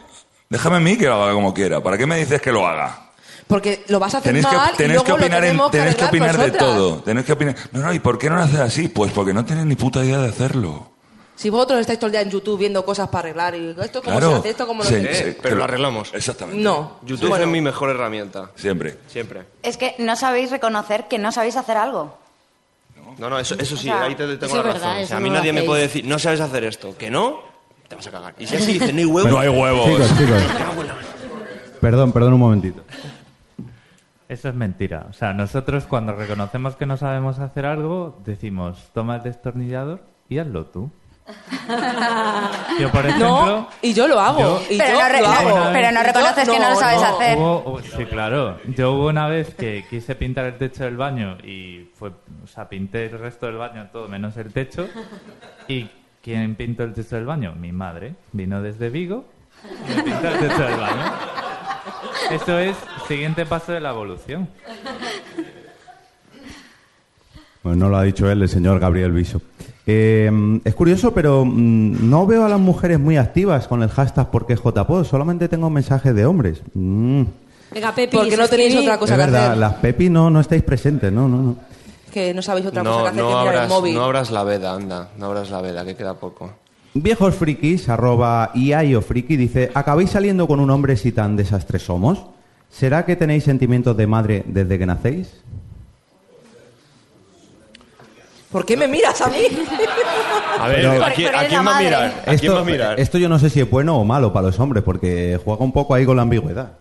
déjame a mí que lo haga como quiera. ¿Para qué me dices que lo haga? Porque lo vas a hacer Tenéis que, mal y tenéis luego que opinar, lo en- que tenéis que opinar de todo. Tenéis que opinar. No, no, ¿y por qué no lo haces así? Pues porque no tienes ni puta idea de hacerlo. Si vosotros estáis todo el día en YouTube viendo cosas para arreglar y esto cómo Claro. se hace, esto cómo no Sí, se hace. sí, Eh, pero lo arreglamos. Exactamente. No. YouTube Bueno. es mi mejor herramienta. Siempre. Siempre. Es que no sabéis reconocer que no sabéis hacer algo. No, no, eso, eso sí, O sea, ahí te, te tengo eso la es razón. verdad, O sea, a mí no nadie me puede decir, no sabes hacer esto. ¿Que no? te vas a cagar. Y si así dice, no hay huevos. No hay huevos. Chicos, chicos. Perdón, perdón un momentito. Eso es mentira. O sea, nosotros cuando reconocemos que no sabemos hacer algo, decimos, toma el destornillador y hazlo tú. Yo, por ejemplo... No, y yo lo hago. yo- y Pero yo no lo hago. pero no yo reconoces que no lo sabes hacer. Hubo- hubo- sí, claro. Yo hubo una vez que quise pintar el techo del baño y fue, o sea, pinté el resto del baño todo menos el techo. ¿Y quién pintó el techo del baño? Mi madre. Vino desde Vigo y me pintó el techo del baño. Eso es siguiente paso de la evolución. Bueno, no lo ha dicho él, el señor Gabriel Viso. Eh, es curioso, pero mm, no veo a las mujeres muy activas con el hashtag porque JPod. Solamente tengo mensajes de hombres. Mm. Venga, Pepi. Porque no tenéis otra cosa es que verdad, hacer. las Pepi no, no estáis presentes, no, no, no. Que no sabéis otra cosa No, que hacer no, que mirar el móvil. no abras la veda, anda. No abras la veda, que queda poco. Viejos frikis, arroba iaio friki, dice, ¿acabáis saliendo con un hombre si tan desastres somos? ¿Será que tenéis sentimientos de madre desde que nacéis? ¿Por qué me miras a mí? A ver, Pero- ¿a quién, a quién va a mirar? ¿A quién Esto, va a mirar? esto yo no sé si es bueno o malo para los hombres, porque juega un poco ahí con la ambigüedad.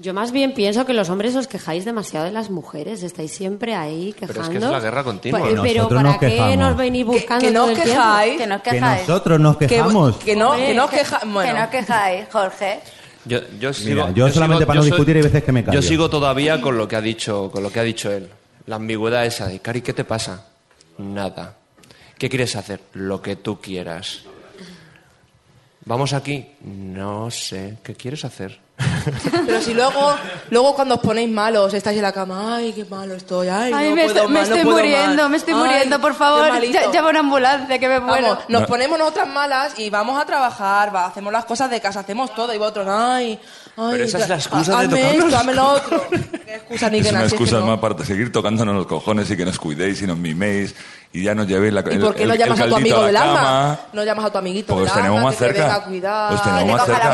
Yo más bien pienso que los hombres os quejáis demasiado de las mujeres. Estáis siempre ahí quejando. Pero es que es la guerra continua. Pues, Que pero ¿para nos qué quejamos. nos venís buscando que no todo el tiempo? quejáis. Que no os Que quejáis. nosotros nos quejamos. Que no, que no quejáis. Que no quejáis, Jorge. Yo, yo sigo, yo solamente para no soy- discutir hay veces que me callo. Yo sigo todavía con lo que ha dicho, con lo que ha dicho él. La ambigüedad esa de, Cari, ¿qué te pasa? Nada. ¿Qué quieres hacer? Lo que tú quieras. ¿Vamos aquí? No sé. ¿Qué quieres hacer? pero si luego, luego cuando os ponéis malos, estáis en la cama, ay, qué malo estoy, ay, Ay, no me, puedo estoy, me más, no estoy puedo muriendo, más. me estoy Ay, muriendo, por favor. Llama una ambulancia, que me muero. Vamos, nos ponemos nosotras malas y vamos a trabajar, va, hacemos las cosas de casa, hacemos todo y vosotros, ay, ay, Pero esa es la excusa de tocarnos. esto, hazme lo otro. Qué excusa ni Es que una excusa no. más para seguir tocándonos los cojones y que nos cuidéis y nos miméis y ya nos llevéis la ¿Y por qué no el- llamas el a tu amigo a del alma? No llamas a tu amiguito Pues del tenemos alma, más te cerca. a cuidar. Pues tenemos más te cerca.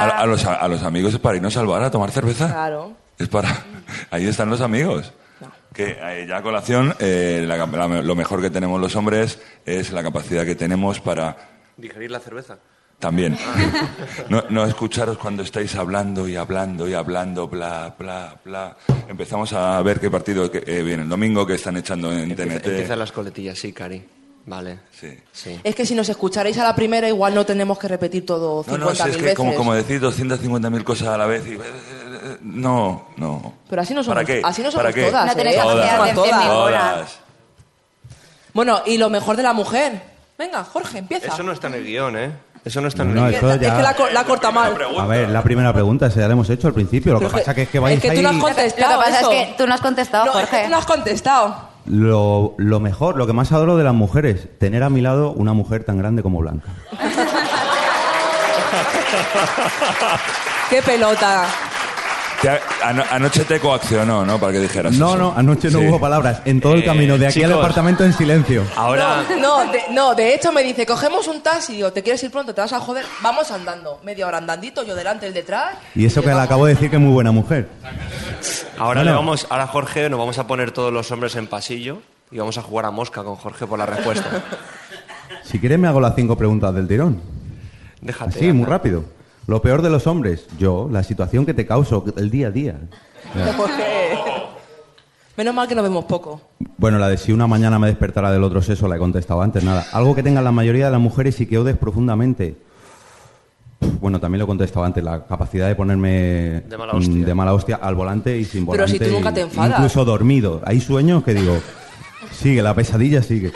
A, a los, a los amigos es para irnos al bar a tomar cerveza. Claro. Es para... Ahí están los amigos. Que eh, ya a colación, eh, la- la- lo mejor que tenemos los hombres es la capacidad que tenemos para Digerir la cerveza. También no, no escucharos cuando estáis hablando y hablando y hablando, bla, bla, bla. Empezamos a ver qué partido que, eh, viene el domingo que están echando en TNT. Empiezan las coletillas, sí, Cari. Vale. Sí. sí. Es que si nos escucharais a la primera, igual no tenemos que repetir todo 50.000 No, no, si es que veces. como, como decís 250.000 cosas a la vez y... eh, eh, No, no. Pero así no somos, ¿Para qué? así no ¿Para somos qué? todas. No tenéis ¿eh? todas. ninguna. Todas. Bueno, y lo mejor de la mujer. Venga, Jorge, empieza. Eso no está en el guion, ¿eh? Eso no está en No, el eso ya- Es que la, co- la corta mal. A ver, la primera pregunta, esa ya la hemos hecho al principio. Lo que pasa que es que vais es que ahí... tú no has Lo que pasa eso. es que tú no has contestado, No, es que Jorge. tú no has contestado. Lo, lo mejor, lo que más adoro de las mujeres, tener a mi lado una mujer tan grande como Blanca. Qué pelota. Te- ano- anoche te coaccionó, ¿no? Para que dijeras No, eso. no, anoche no Sí. hubo palabras. En todo el Eh, camino, de aquí al chicos. apartamento en silencio. Ahora, No, de, no, de hecho me dice, cogemos un taxi, digo, ¿te quieres ir pronto? ¿Te vas a joder? Vamos andando. Media hora andandito, yo delante, él detrás. Y eso que le acabo de decir que es muy buena mujer. ahora Bueno. le vamos, ahora Jorge, nos vamos a poner todos los hombres en pasillo y vamos a jugar a mosca con Jorge por la respuesta. Si quieres me hago las cinco preguntas del tirón. Déjate. Así, muy rápido. Lo peor de los hombres, yo, la situación que te causo el día a día. Menos mal que nos vemos poco. Bueno, la de si una mañana me despertara del otro sexo la he contestado antes, nada. Algo que tengan la mayoría de las mujeres y que odies profundamente. Bueno, también lo he contestado antes, la capacidad de ponerme De mala hostia. de mala hostia al volante y sin Pero volante. si tú nunca te enfadas. Incluso dormido. Hay sueños que digo, sigue, la pesadilla sigue.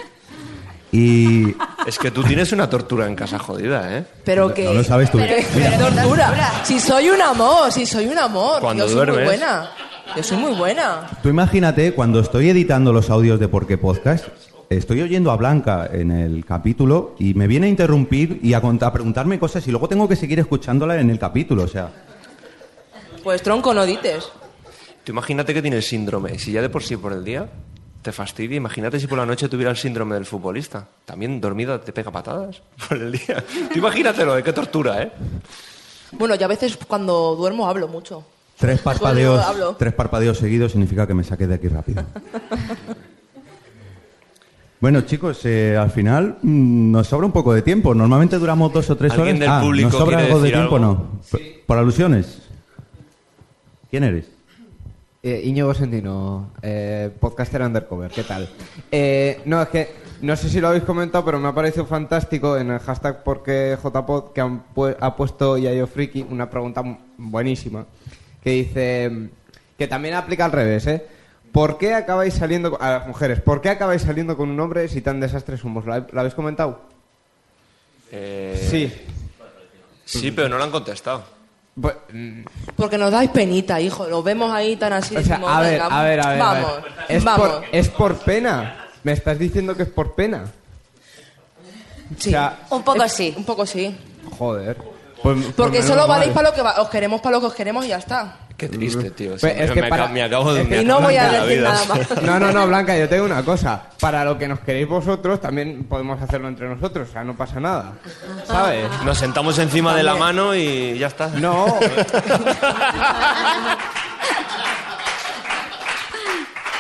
Y Es que tú tienes una tortura en casa jodida, ¿eh? Pero que... no lo sabes tú. ¿Qué, qué tortura? Si soy un amor, si soy un amor. Cuando yo soy muy buena. Yo soy muy buena. Tú imagínate cuando estoy editando los audios de Por qué Podcast, estoy oyendo a Blanca en el capítulo y me viene a interrumpir y a preguntarme cosas y luego tengo que seguir escuchándola en el capítulo. O sea, Pues tronco, no dites. Tú imagínate que tienes síndrome. Si ya de por sí por el día te fastidia, imagínate si por la noche tuviera el síndrome del futbolista. También dormido te pega patadas por el día. Tú imagínatelo, ¿eh? qué tortura, ¿eh? Bueno, yo a veces cuando duermo hablo mucho. tres parpadeos, hablo. tres parpadeos seguidos significa que me saqué de aquí rápido. Bueno, chicos, eh, al final mm, nos sobra un poco de tiempo. Normalmente duramos dos o tres horas. ¿Alguien del Ah, público ¿Nos sobra algo de tiempo algo? no? P- ¿Por alusiones? ¿Quién eres? Eh, Íñigo Sentino, eh, podcaster undercover, ¿qué tal? Eh, no, es que no sé si lo habéis comentado, pero me ha parecido fantástico en el hashtag porque JPod que han pu- ha puesto Yayo Friki una pregunta buenísima que dice que también aplica al revés, ¿eh? ¿Por qué acabáis saliendo con- a las mujeres? ¿Por qué acabáis saliendo con un hombre si tan desastres somos? ¿Lo, lo habéis comentado? Eh, Sí. Sí, pero no lo han contestado. Pues, mm, Porque nos dais penita, hijo. Nos vemos ahí tan así. O sea, decimos, a ver, venga, a ver, a ver. a Vamos, ver. Es, vamos. Por, es por pena. Me estás diciendo que es por pena. Sí. O sea, Un poco sí. Un poco sí. joder. Pues- pues Porque solo valéis para lo que va- os queremos para lo que os queremos y ya está. Qué triste, tío. Pues Sí, es me, que me para- acabo- me acabo de... me Y no acabo voy de a la decir vida. nada más. No, no, no, Blanca, yo tengo una cosa. Para lo que nos queréis vosotros, también podemos hacerlo entre nosotros. O sea, no pasa nada. ¿Sabes? Nos sentamos encima de la mano y ya está. No.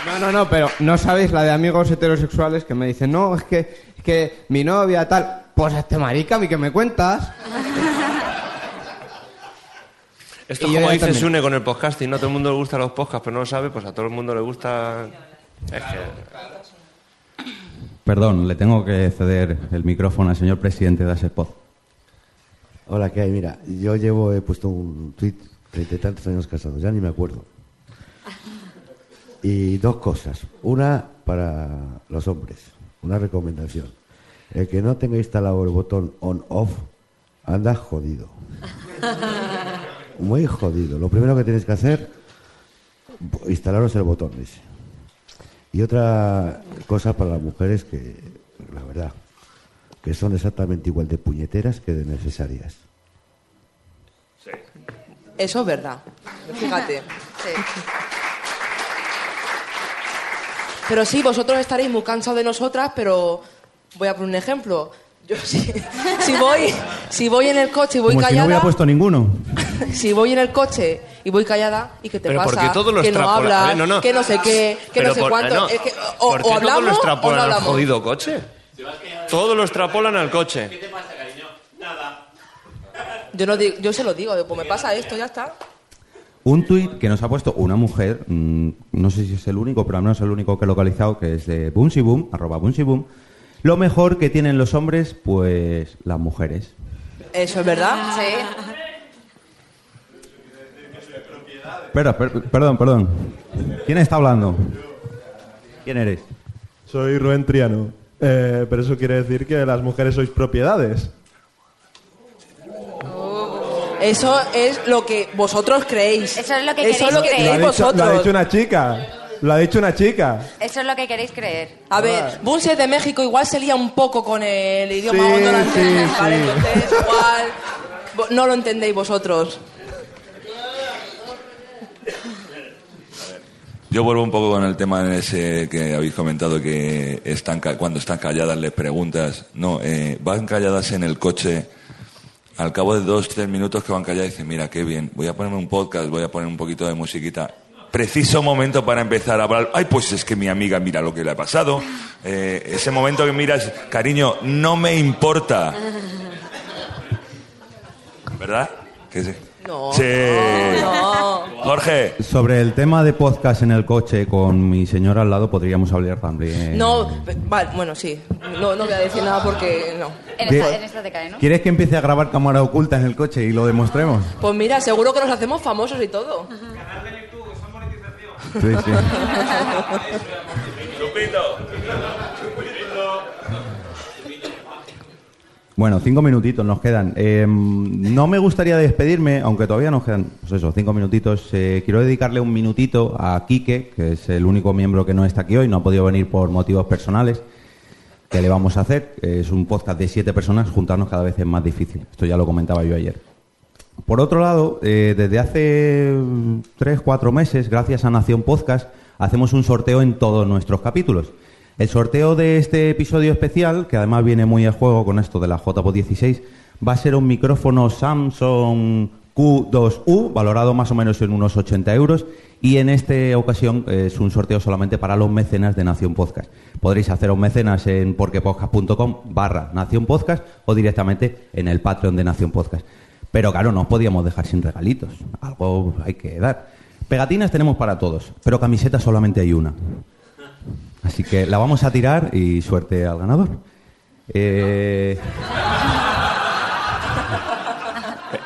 No, no, no, pero no sabéis la de amigos heterosexuales que me dicen, no, es que, es que mi novia tal. Pues a este marica, a mí que me cuentas. Esto Y como ya dice también. Sune con el podcasting, ¿no? A todo el mundo le gustan los podcasts, pero no lo sabe, pues a todo el mundo le gusta... Es que... Perdón, le tengo que ceder el micrófono al señor presidente de Asepod. Hola, ¿qué hay? Mira, yo llevo, he puesto un tweet treinta y tantos años casados, ya ni me acuerdo. Y dos cosas. Una para los hombres, una recomendación. El que no tenga instalado el botón on-off, anda jodido. Muy jodido. Lo primero que tenéis que hacer, instalaros el botón ese. Y otra cosa para las mujeres que, la verdad, que son exactamente igual de puñeteras que de necesarias. Eso es verdad. Fíjate. Pero sí, vosotros estaréis muy cansados de nosotras, pero voy a poner un ejemplo. Yo si, si voy si voy en el coche y voy Como si no callada, hubiera puesto ninguno. si voy en el coche y voy callada y qué te Pero pasa, porque todo lo que no extrapola- hablas, a ver, no, no. que no sé qué, que Pero no sé por- cuánto, no. es que o, ¿Por qué o todo hablamos lo o no extrapolan al jodido coche? Todo lo extrapolan al coche. Yo no digo, yo se lo digo, pues me pasa esto, ya está. Un tuit que nos ha puesto una mujer, mm, no sé si es el único, pero al menos el único que he localizado, que es de Boom, arroba Boom. Lo mejor que tienen los hombres, pues las mujeres. Eso es verdad. Sí. Espera, per- perdón, perdón. ¿Quién está hablando? ¿Quién eres? Soy Rubén Triano. Eh, pero eso quiere decir que las mujeres sois propiedades. Eso es lo que vosotros creéis. Eso es lo que Eso es queréis lo que creer. Lo ha, creéis dicho, lo ha vosotros. dicho una chica. Lo ha dicho una chica. Eso es lo que queréis creer. A ver, Bunsi es de México, igual se lía un poco con el idioma Sí, sí, ¿vale? sí. Entonces, igual no lo entendéis vosotros. Yo vuelvo un poco con el tema ese que habéis comentado que están cuando están calladas les preguntas, no, eh, van calladas en el coche, al cabo de dos, tres minutos que van calladas dicen, mira, qué bien, voy a ponerme un podcast, voy a poner un poquito de musiquita. Preciso momento para empezar a hablar, ay, pues es que mi amiga mira lo que le ha pasado. Eh, ese momento que miras, cariño, no me importa. ¿Verdad? Que sí. No. Sí. No. Jorge. Sobre el tema de podcast en el coche con mi señora al lado podríamos hablar también. No, vale, bueno, sí. No, no voy a decir nada porque no. En esta, en esta te cae, ¿no? ¿Quieres que empiece a grabar cámara oculta en el coche y lo demostremos? Pues mira, seguro que nos hacemos famosos y todo. Sí, sí. Bueno, cinco minutitos nos quedan. Eh, no me gustaría despedirme, aunque todavía nos quedan, pues eso, cinco minutitos. Eh, quiero dedicarle un minutito a Quique, que es el único miembro que no está aquí hoy, no ha podido venir por motivos personales. ¿Qué le vamos a hacer? Es un podcast de siete personas, juntarnos cada vez es más difícil. Esto ya lo comentaba yo ayer. Por otro lado, eh, desde hace tres, cuatro meses, gracias a Nación Podcast, hacemos un sorteo en todos nuestros capítulos. El sorteo de este episodio especial, que además viene muy a juego con esto de la JPO 16, va a ser un micrófono Samsung Q2U, valorado más o menos en unos 80 euros. Y en esta ocasión eh, es un sorteo solamente para los mecenas de Nación Podcast. Podréis haceros mecenas en porquepodcast.com barra Nación Podcast o directamente en el Patreon de Nación Podcast. Pero claro, no os podíamos dejar sin regalitos. Algo hay que dar. Pegatinas tenemos para todos, pero camisetas solamente hay una. Así que la vamos a tirar y suerte al ganador. Eh,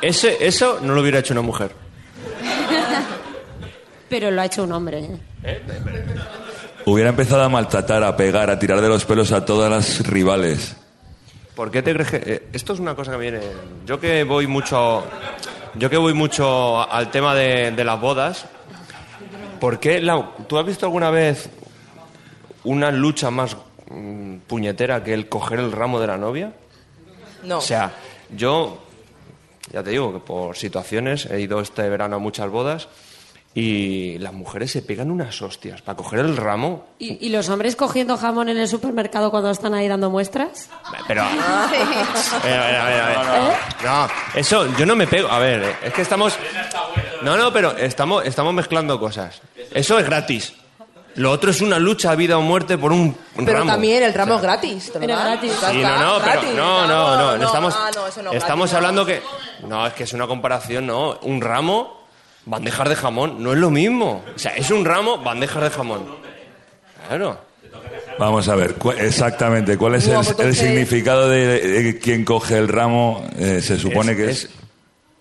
Ese, eso no lo hubiera hecho una mujer. Pero lo ha hecho un hombre. ¿eh? Hubiera empezado a maltratar, a pegar, a tirar de los pelos a todas las rivales. ¿Por qué te crees que.? eh, esto es una cosa que viene. Yo que voy mucho. Yo que voy mucho al tema de, de las bodas. ¿Por qué la- ¿Tú has visto alguna vez una lucha más mm, puñetera que el coger el ramo de la novia? No. O sea, yo. Ya te digo que por situaciones he ido este verano a muchas bodas y las mujeres se pegan unas hostias para coger el ramo. ¿Y, y los hombres cogiendo jamón en el supermercado cuando están ahí dando muestras? Pero. A ver, a ver, a ver, a ver. No, eso, yo no me pego. A ver, es que estamos. No, no, pero estamos, estamos mezclando cosas. Eso es gratis. Lo otro es una lucha a vida o muerte por un Pero ramo. también el ramo es gratis. te lo Pero dan. gratis. Ya Sí, está, no, no, pero no, no, no, no, estamos, ah, no, eso no es estamos gratis, no. hablando que, no, es que es una comparación, no, un ramo, bandejas de jamón, no es lo mismo, o sea, es un ramo, bandejas de jamón, claro. Vamos a ver, cu- exactamente, ¿cuál es el, No, pues el entonces- significado de, de quien coge el ramo? Eh, se supone Es- que es... es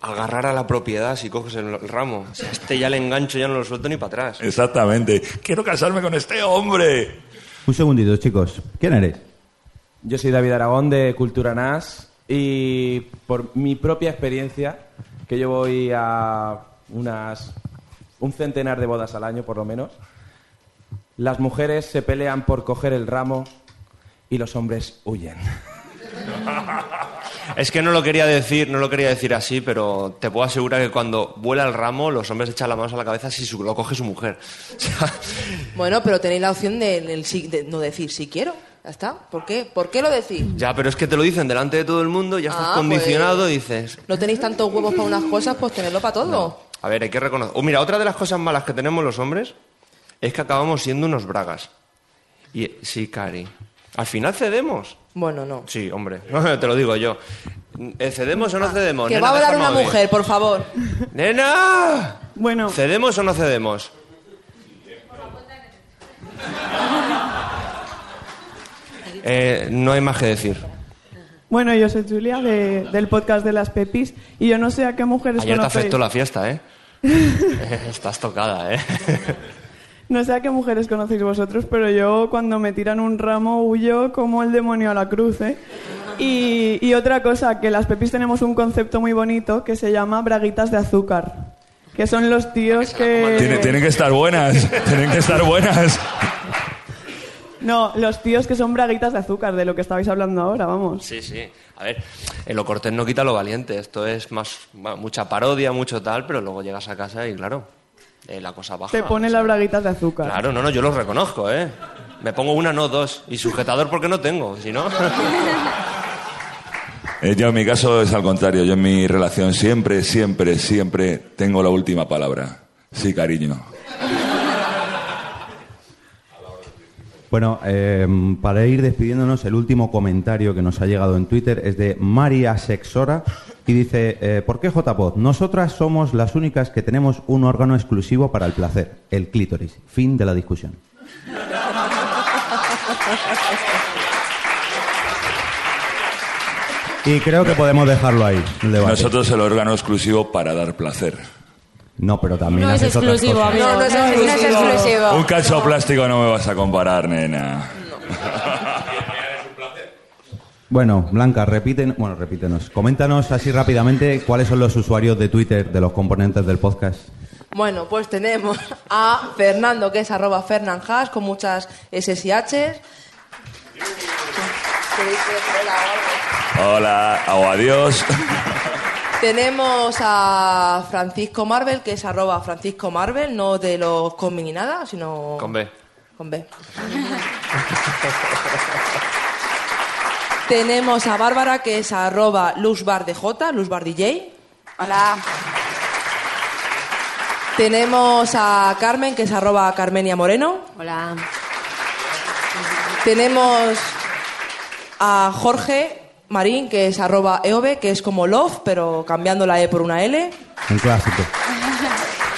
agarrar a la propiedad si coges el, ramo, o sea, este ya le engancho, ya no lo suelto ni para atrás. Exactamente. Quiero casarme con este hombre. un segundito, chicos. ¿Quién eres? Yo soy David Aragón de Cultura NAS y por mi propia experiencia, que yo voy a unas un centenar de bodas al año por lo menos, las mujeres se pelean por coger el ramo y los hombres huyen. Es que no lo quería decir, no lo quería decir así, pero te puedo asegurar que cuando vuela el ramo, los hombres echan la mano a la cabeza si su- lo coge su mujer. O sea, Bueno, pero tenéis la opción de, no decir si quiero. Ya está. ¿Por qué? ¿Por qué lo decís? ya, pero es que te lo dicen delante de todo el mundo, ya estás Ah, condicionado pues- y dices, No tenéis tantos huevos para unas cosas, pues tenerlo para todo. A ver, hay que reconocer. Oh, mira, otra de las cosas malas que tenemos los hombres es que acabamos siendo unos bragas. Y sí, Cari. Al final cedemos. Bueno, no. Sí, hombre. Te lo digo yo. Eh, ¿Cedemos o no cedemos? Que Nena, va a hablar una mujer, por favor. ¡Nena! Bueno. ¿Cedemos o no cedemos? Eh, no hay más que decir. Bueno, yo soy Julia de- del podcast de las Pepis y yo no sé a qué mujeres Ayer te conocéis. afectó la fiesta. Eh, Estás tocada, ¿eh? No sé a qué mujeres conocéis vosotros, pero yo cuando me tiran un ramo huyo como el demonio a la cruz, ¿eh? Y, y otra cosa, que las Pepis tenemos un concepto muy bonito que se llama braguitas de azúcar, que son los tíos que... Tiene- tienen que estar buenas, tienen que estar buenas. No, los tíos que son braguitas de azúcar, de lo que estabais hablando ahora, vamos. Sí, sí. A ver, en lo cortés no quita lo valiente. Esto es más mucha parodia, mucho tal, pero luego llegas a casa y claro, eh, la cosa baja. Te ponen las braguitas de azúcar. Claro, no, no, yo los reconozco, ¿eh? Me pongo una, no dos. Y sujetador porque no tengo, si no... Eh, yo en mi caso es al contrario. Yo en mi relación siempre, siempre, siempre tengo la última palabra. Sí, cariño. Bueno, eh, para ir despidiéndonos, el último comentario que nos ha llegado en Twitter es de María Sexora y dice, eh, ¿por qué JPod? Nosotras somos las únicas que tenemos un órgano exclusivo para el placer, el clítoris. Fin de la discusión. Y creo que podemos dejarlo ahí, el. Nosotros el órgano exclusivo para dar placer. No, pero también No es otras exclusivo, cosas. amigo. No, no es No, no es exclusivo. Un cacho plástico no me vas a comparar, nena. Bueno, Blanca, repiten, bueno, repítenos. Coméntanos así rápidamente cuáles son los usuarios de Twitter de los componentes del podcast. Bueno, pues tenemos a Fernando, que es arroba fernanjas, con muchas S y H. Hola, o adiós. Tenemos a Francisco Marvel, que es arroba Francisco Marvel, no de los cómics ni nada, sino... Con B. Con B. Tenemos a Bárbara, que es arroba LuzBarDJ, LuzBarDJ. Hola. Tenemos a Carmen, que es arroba Carmenia Moreno. Hola. Tenemos a Jorge Marín, que es arroba eove, que es como love, pero cambiando la E por una L. Un clásico.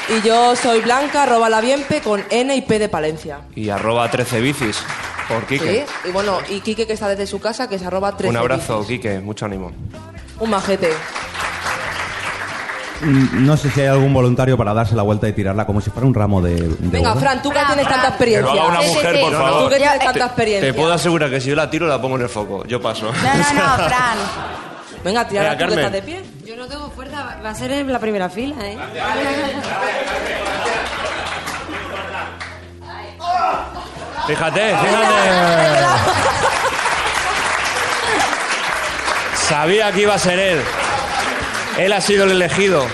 Y yo soy Blanca, arroba la Bienpe, con N y P de Palencia. Y arroba 13 bicis por Quique. Sí, y bueno, y Quique que está desde su casa, que es arroba 13 Un abrazo, Quique, mucho ánimo. Un majete. Mm, No sé si hay algún voluntario para darse la vuelta y tirarla como si fuera un ramo de. de Venga, boda. Fran, tú que tienes tanta experiencia. Que lo haga una mujer, por favor. Tú que tienes tanta Te- experiencia. Te puedo asegurar que si yo la tiro la pongo en el foco. Yo paso. No, no, no, Fran. Venga, que Carmen. estás de pie. Yo no tengo fuerza, va- va a ser en la primera fila, ¿eh? Fíjate, fíjate. Sabía que iba a ser él. Él ha sido el elegido.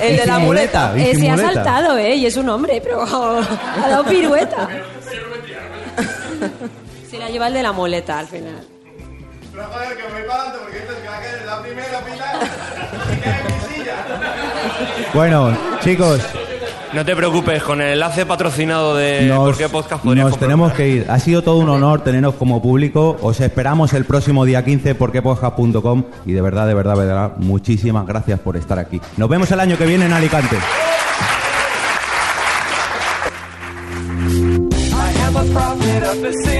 El de la muleta. Eh, se ha saltado, ¿eh? Y es un hombre, pero ha dado pirueta. Se la lleva el de la muleta al final. Pero joder, que me voy para adelante porque dices que va a quedar en la primera fila. Bueno, chicos, No te preocupes, con el enlace patrocinado de nos, Por qué Podcast podrías nos tenemos que ir. Ha sido todo un honor teneros como público. Os esperamos el próximo día 15 por quepodcast.com y de verdad, de verdad, de verdad, muchísimas gracias por estar aquí. Nos vemos el año que viene en Alicante. I am a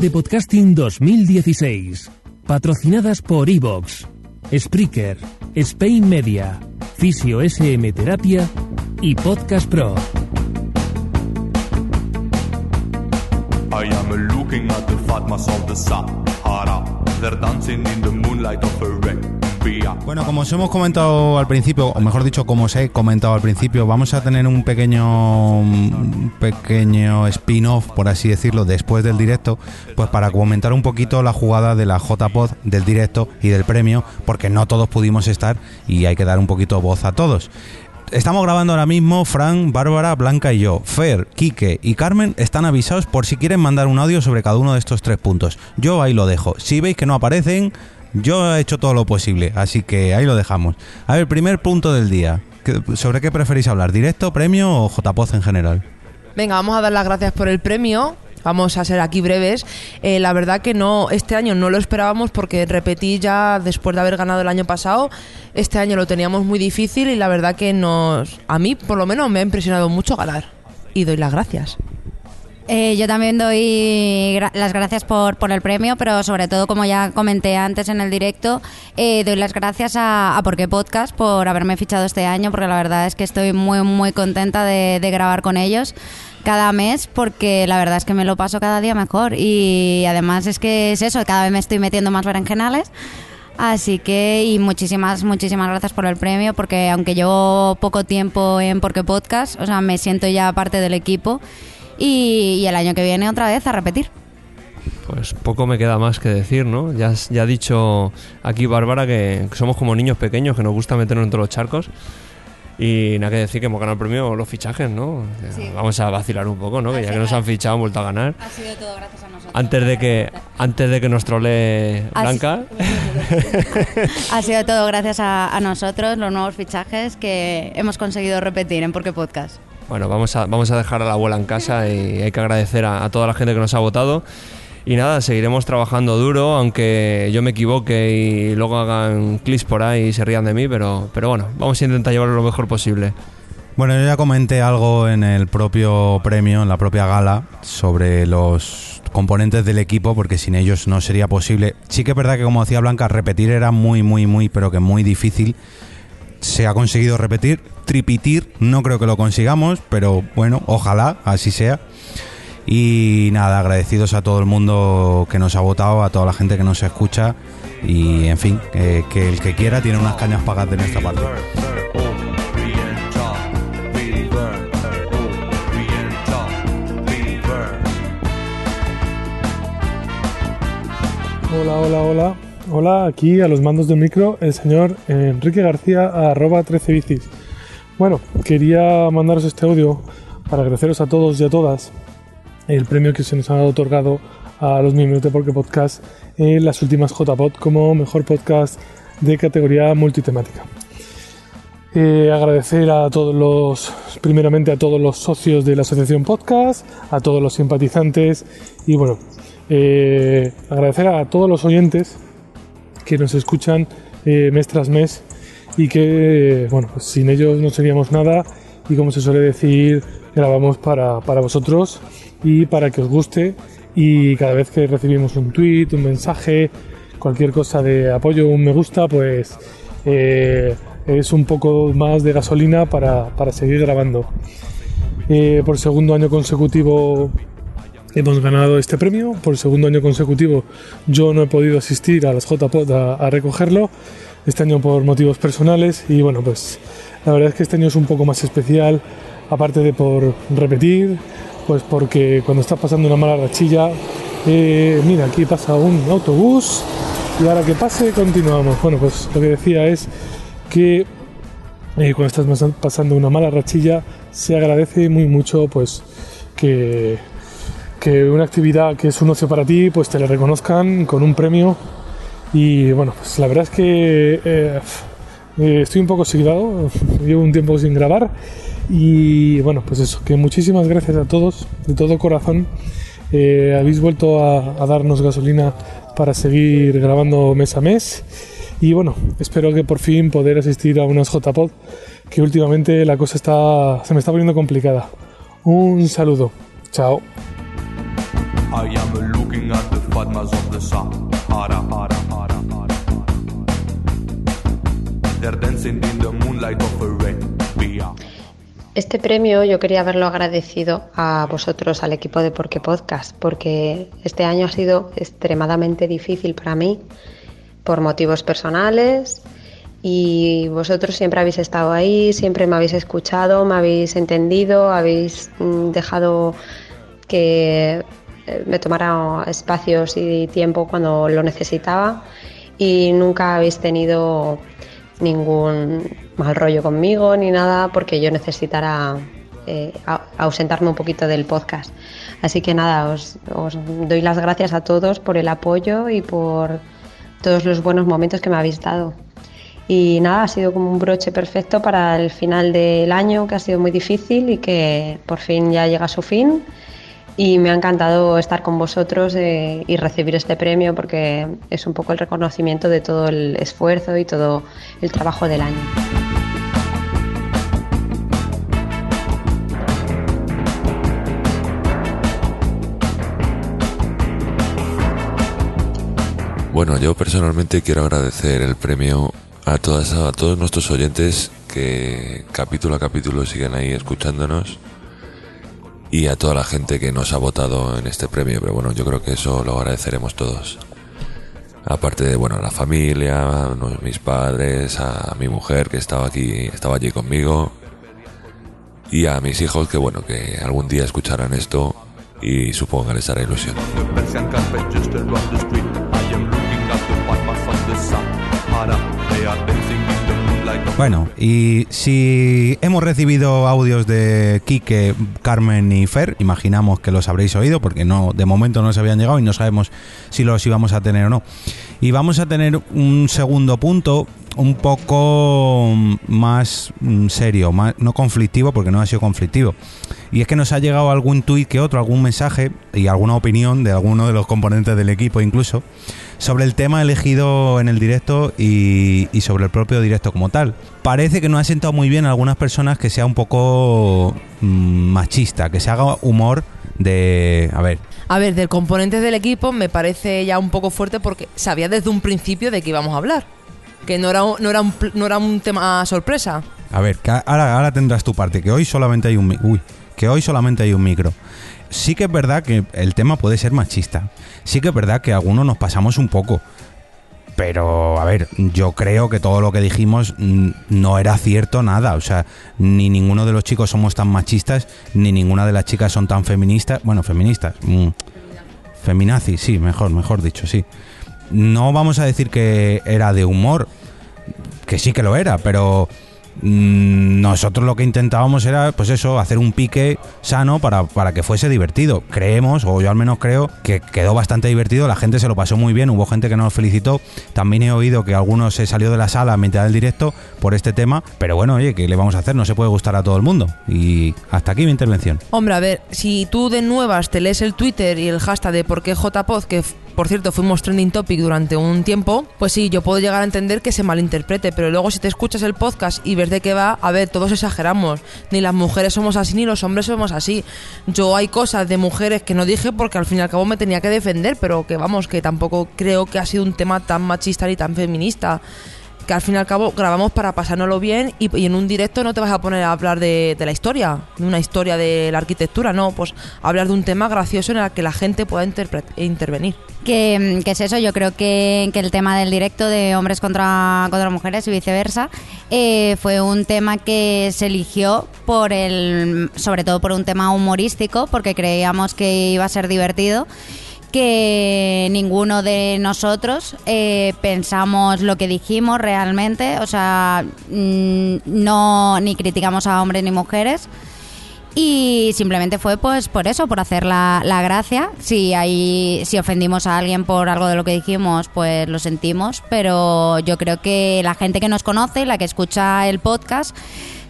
De Podcasting 2016. Patrocinadas por Evox, Spreaker, Spain Media, Fisio SM Terapia y Podcast Pro. I am looking at the Fatmas of the Sahara. They're dancing in the moonlight of Arabia. Bueno, como os hemos comentado al principio, o mejor dicho, como os he comentado al principio, vamos a tener un pequeño pequeño spin-off, por así decirlo, después del directo, pues para comentar un poquito la jugada de la JPod, del directo y del premio, porque no todos pudimos estar y hay que dar un poquito voz a todos. Estamos grabando ahora mismo, Fran, Bárbara, Blanca y yo. Fer, Quique y Carmen están avisados por si quieren mandar un audio sobre cada uno de estos tres puntos. Yo ahí lo dejo. Si veis que no aparecen, yo he hecho todo lo posible, así que ahí lo dejamos. A ver, primer punto del día. ¿Qué- ¿Sobre qué preferís hablar? ¿Directo, premio o JPoz en general? Venga, vamos a dar las gracias por el premio. Vamos a ser aquí breves. Eh, la verdad que no, este año no lo esperábamos porque repetí ya después de haber ganado el año pasado. Este año lo teníamos muy difícil y la verdad que nos, a mí por lo menos me ha impresionado mucho ganar. Y doy las gracias. Eh, yo también doy las gracias por, por el premio, pero sobre todo, como ya comenté antes en el directo, eh, doy las gracias a, a Porqué Podcast por haberme fichado este año, porque la verdad es que estoy muy, muy contenta de, de grabar con ellos cada mes, porque la verdad es que me lo paso cada día mejor. Y además es que es eso, cada vez me estoy metiendo más berenjenales. Así que, y muchísimas, muchísimas gracias por el premio, porque aunque llevo poco tiempo en Porque Podcast, o sea, me siento ya parte del equipo. Y, y el año que viene otra vez a repetir. Pues poco me queda más que decir, ¿no? Ya, ya ha dicho aquí Bárbara que somos como niños pequeños, que nos gusta meternos entre los charcos. Y nada que decir que hemos ganado el premio los fichajes, ¿no? Vamos a vacilar un poco, ¿no? Que ya que nos han fichado, han vuelto a ganar. Ha sido todo gracias a nosotros. Antes de que, antes de que nos trolee Blanca. Ha sido todo gracias a, a nosotros, los nuevos fichajes que hemos conseguido repetir en Porque Podcast. Bueno, vamos a, vamos a dejar a la abuela en casa y hay que agradecer a, toda la gente que nos ha votado. Y nada, seguiremos trabajando duro, aunque yo me equivoque y luego hagan clics por ahí y se rían de mí, pero, pero bueno, vamos a intentar llevarlo lo mejor posible. Bueno, yo ya comenté algo en el propio premio, en la propia gala, sobre los componentes del equipo, porque sin ellos no sería posible. Sí que es verdad que, como decía Blanca, repetir era muy, muy, muy, pero que muy difícil. Se ha conseguido repetir, tripitir, no creo que lo consigamos, pero bueno, ojalá así sea. Y nada, agradecidos a todo el mundo que nos ha votado, a toda la gente que nos escucha y en fin, que, el que quiera tiene unas cañas pagadas de nuestra parte. Hola, hola, hola. Hola, aquí a los mandos del micro el señor Enrique García, arroba 13 bicis. Bueno, quería mandaros este audio para agradeceros a todos y a todas el premio que se nos ha otorgado a los miembros de Porque Podcast en las últimas JPod como mejor podcast de categoría multitemática. Eh, agradecer a todos los, primeramente a todos los socios de la asociación podcast, a todos los simpatizantes y bueno, eh, agradecer a todos los oyentes que nos escuchan eh, mes tras mes y que, bueno, pues sin ellos no seríamos nada y como se suele decir, grabamos para, para vosotros y para que os guste y cada vez que recibimos un tweet, un mensaje, cualquier cosa de apoyo, un me gusta, pues eh, es un poco más de gasolina para, para seguir grabando. Eh, por segundo año consecutivo hemos ganado este premio. Por segundo año consecutivo yo no he podido asistir a las JPod a, recogerlo. Este año por motivos personales y bueno, pues la verdad es que este año es un poco más especial, aparte de por repetir, pues porque cuando estás pasando una mala rachilla, eh, mira, aquí pasa un autobús y ahora que pase continuamos. Bueno, pues lo que decía es que eh, cuando estás pasando una mala rachilla se agradece muy mucho pues que, que una actividad que es un ocio para ti pues te la reconozcan con un premio y bueno pues la verdad es que eh, eh, estoy un poco oxidado llevo un tiempo sin grabar y bueno pues eso que muchísimas gracias a todos de todo corazón Eh, habéis vuelto a, a darnos gasolina para seguir grabando mes a mes y bueno, espero que por fin poder asistir a unas JPod, que últimamente la cosa está, se me está poniendo complicada. Un saludo. Chao. Este premio yo quería haberlo agradecido a vosotros, al equipo de Porque Podcast, porque este año ha sido extremadamente difícil para mí por motivos personales y vosotros siempre habéis estado ahí, siempre me habéis escuchado, me habéis entendido, habéis mm, dejado que me tomara espacios y tiempo cuando lo necesitaba y nunca habéis tenido ningún mal rollo conmigo ni nada porque yo necesitara eh, ausentarme un poquito del podcast. Así que nada, os, os doy las gracias a todos por el apoyo y por todos los buenos momentos que me habéis dado. Y nada, ha sido como un broche perfecto para el final del año, que ha sido muy difícil y que por fin ya llega a su fin. Y me ha encantado estar con vosotros eh, y recibir este premio porque es un poco el reconocimiento de todo el esfuerzo y todo el trabajo del año. Bueno, yo personalmente quiero agradecer el premio a todas a todos nuestros oyentes que capítulo a capítulo siguen ahí escuchándonos y a toda la gente que nos ha votado en este premio, pero bueno, yo creo que eso lo agradeceremos todos. Aparte de bueno, la familia, mis padres, a mi mujer que estaba aquí, estaba allí conmigo y a mis hijos que bueno, que algún día escucharán esto y supongo que les ilusión. Bueno, y si hemos recibido audios de Quique, Carmen y Fer, imaginamos que los habréis oído porque no de momento no se habían llegado y no sabemos si los íbamos a tener o no. Y vamos a tener un segundo punto un poco más mm, serio, más, no conflictivo porque no ha sido conflictivo. Y es que nos ha llegado algún tuit que otro, algún mensaje y alguna opinión de alguno de los componentes del equipo incluso sobre el tema elegido en el directo y, y sobre el propio directo como tal. Parece que no ha sentado muy bien a algunas personas que sea un poco mm, machista, que se haga humor de... A ver, A ver, del componente del equipo me parece ya un poco fuerte porque sabía desde un principio de qué íbamos a hablar. Que no era, un- no era, un, no era un tema sorpresa. A ver, que ahora, ahora tendrás tu parte, que hoy solamente hay un uy, que hoy solamente hay un micro. Sí que es verdad que el tema puede ser machista. Sí que es verdad que algunos nos pasamos un poco. Pero, a ver, yo creo que todo lo que dijimos no era cierto nada. O sea, ni ninguno de los chicos somos tan machistas, ni ninguna de las chicas son tan feministas. Bueno, feministas. mm, feminazis, sí, mejor, mejor dicho, sí. No vamos a decir que era de humor, que sí que lo era, pero nosotros lo que intentábamos era, pues eso, hacer un pique sano para, para que fuese divertido. Creemos, o yo al menos creo, que quedó bastante divertido, la gente se lo pasó muy bien, hubo gente que nos felicitó. También he oído que algunos se salió de la sala a mitad del directo por este tema, pero bueno, oye, ¿qué le vamos a hacer? No se puede gustar a todo el mundo. Y hasta aquí mi intervención. Hombre, a ver, si tú de nuevas te lees el Twitter y el hashtag de por qué JPod, que por cierto fuimos trending topic durante un tiempo, pues sí, yo puedo llegar a entender que se malinterprete, pero luego si te escuchas el podcast y ves de qué va, a ver, todos exageramos. Ni las mujeres somos así, ni los hombres somos así. Yo hay cosas de mujeres que no dije porque al fin y al cabo me tenía que defender, pero que vamos, que tampoco creo que ha sido un tema tan machista ni tan feminista que al fin y al cabo grabamos para pasárnoslo bien y, en un directo no te vas a poner a hablar de, la historia, de una historia de la arquitectura, no, pues hablar de un tema gracioso en el que la gente pueda intervenir. que, que es eso, yo creo que, que el tema del directo de hombres contra, contra mujeres y viceversa eh, fue un tema que se eligió por el, sobre todo por un tema humorístico, porque creíamos que iba a ser divertido que ninguno de nosotros eh, pensamos lo que dijimos realmente, o sea, mm, no ni criticamos a hombres ni mujeres. Y simplemente fue pues por eso, por hacer la, la gracia. Si hay, si ofendimos a alguien por algo de lo que dijimos, pues lo sentimos. Pero yo creo que la gente que nos conoce, la que escucha el podcast,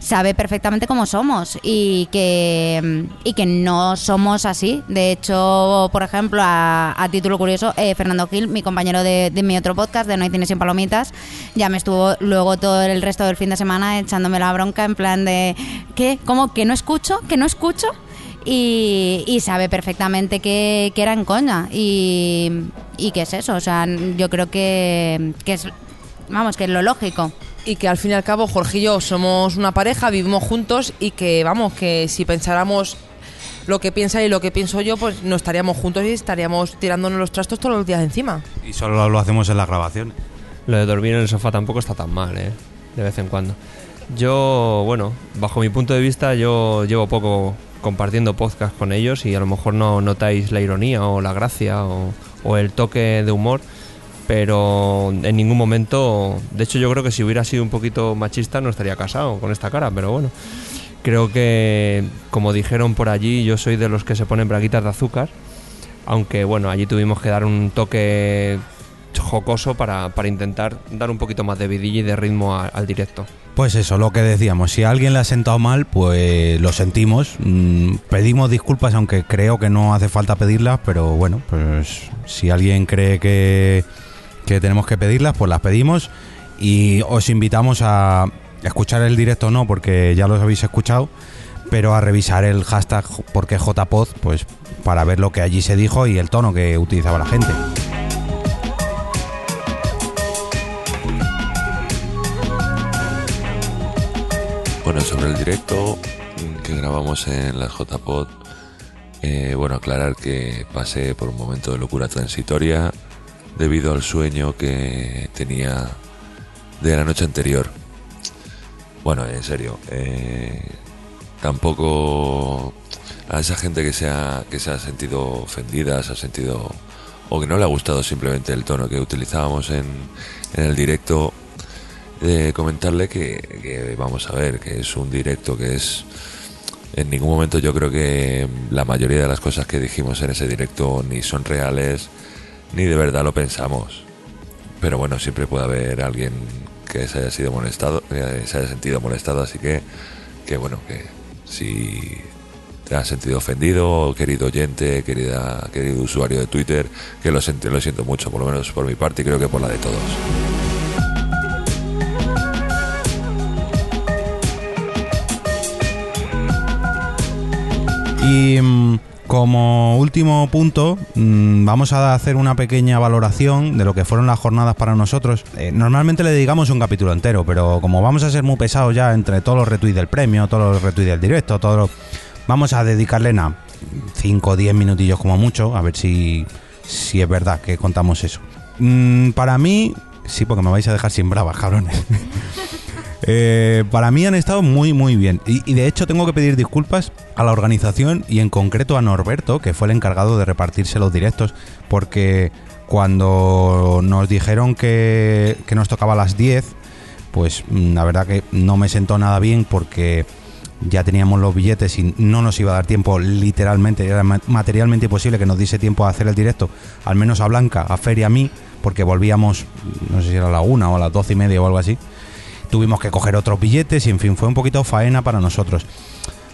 sabe perfectamente cómo somos y que, y que no somos así. De hecho, por ejemplo, a, a título curioso, eh, Fernando Gil, mi compañero de, de mi otro podcast, de No hay cine sin palomitas, ya me estuvo luego todo el resto del fin de semana echándome la bronca en plan de, ¿qué? ¿Cómo? ¿Que no escucho? ¿Que no escucho? Y, sabe perfectamente que, que era en coña y, y que es eso, o sea, yo creo que, que es, vamos, que es lo lógico. Y que al fin y al cabo Jorge y yo somos una pareja, vivimos juntos y que vamos, que si pensáramos lo que piensa y lo que pienso yo, pues no estaríamos juntos y estaríamos tirándonos los trastos todos los días encima. Y solo lo hacemos en las grabaciones. Lo de dormir en el sofá tampoco está tan mal, ¿eh? De vez en cuando. Yo, bueno, bajo mi punto de vista, yo llevo poco compartiendo podcast con ellos y a lo mejor no notáis la ironía o la gracia o, o el toque de humor, pero en ningún momento, de hecho yo creo que si hubiera sido un poquito machista no estaría casado con esta cara, pero bueno. Creo que, como dijeron por allí, yo soy de los que se ponen braguitas de azúcar, aunque bueno, allí tuvimos que dar un toque jocoso para, para intentar dar un poquito más de vidilla y de ritmo al directo. Pues eso, lo que decíamos, si a alguien le ha sentado mal, pues lo sentimos, mm, pedimos disculpas, aunque creo que no hace falta pedirlas, pero bueno, pues si alguien cree que, que tenemos que pedirlas, pues las pedimos y os invitamos a escuchar el directo no, porque ya los habéis escuchado, pero a revisar el hashtag porque JPod, pues para ver lo que allí se dijo y el tono que utilizaba la gente. Bueno, sobre el directo que grabamos en las JPod, eh, bueno, aclarar que pasé por un momento de locura transitoria debido al sueño que tenía de la noche anterior. Bueno, en serio, eh, tampoco a esa gente que se, ha, que se ha sentido ofendida, se ha sentido o que no le ha gustado simplemente el tono que utilizábamos en, en el directo, eh, comentarle que, que vamos a ver, que es un directo que es... En ningún momento yo creo que la mayoría de las cosas que dijimos en ese directo ni son reales, ni de verdad lo pensamos. Pero bueno, siempre puede haber alguien que se haya sido molestado, se haya sentido molestado, así que, que bueno, que si te has sentido ofendido, querido oyente, querida, querido usuario de Twitter, que lo, sent- lo siento mucho, por lo menos por mi parte y creo que por la de todos. Y mm, como último punto, mm, vamos a hacer una pequeña valoración de lo que fueron las jornadas para nosotros. Eh, normalmente le dedicamos un capítulo entero, pero como vamos a ser muy pesados ya entre todos los retweets del premio, todos los retweets del directo, todos los- vamos a dedicarle nada, 5 o 10 minutillos como mucho, a ver si, si es verdad que contamos eso. Mm, para mí, sí, porque me vais a dejar sin bravas, cabrones. Eh, para mí han estado muy, muy bien. Y, de hecho tengo que pedir disculpas a la organización y en concreto a Norberto, que fue el encargado de repartirse los directos, porque cuando nos dijeron que, que nos tocaba a las 10, pues mm, la verdad que no me sentó nada bien porque ya teníamos los billetes y no nos iba a dar tiempo literalmente, era ma- materialmente imposible que nos diese tiempo a hacer el directo, al menos a Blanca, a Fer y a mí, porque volvíamos, no sé si era a la una o a las doce y media o algo así. Tuvimos que coger otros billetes y en fin, fue un poquito faena para nosotros.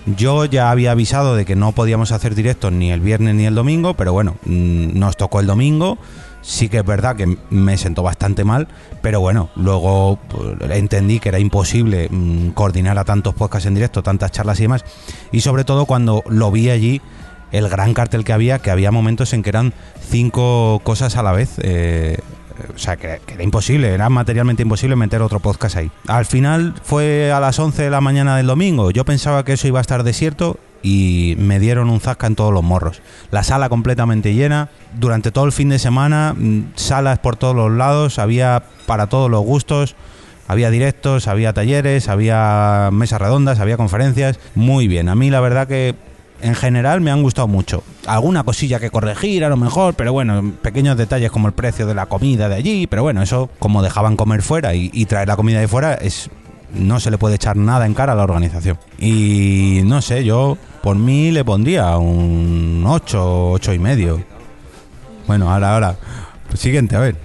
Yo ya había avisado de que no podíamos hacer directos ni el viernes ni el domingo, pero bueno, mm, nos tocó el domingo. Sí que es verdad que me sentó bastante mal, pero bueno, luego pues, entendí que era imposible mm, coordinar a tantos podcasts en directo, tantas charlas y demás. Y sobre todo cuando lo vi allí, el gran cartel que había, que había momentos en que eran cinco cosas a la vez. eh, o sea, que, que era imposible, era materialmente imposible meter otro podcast ahí. Al final fue a las 11 de la mañana del domingo. Yo pensaba que eso iba a estar desierto y me dieron un zasca en todos los morros. La sala completamente llena. Durante todo el fin de semana, mm, salas por todos los lados, había para todos los gustos. Había directos, había talleres, había mesas redondas, había conferencias. Muy bien. A mí la verdad que en general me han gustado mucho. Alguna cosilla que corregir a lo mejor, pero bueno, pequeños detalles como el precio de la comida de allí, pero bueno, eso como dejaban comer fuera y, traer la comida de fuera es no se le puede echar nada en cara a la organización. Y no sé, yo por mí le pondría un 8, 8 y medio. Bueno, ahora, ahora. Siguiente, a ver.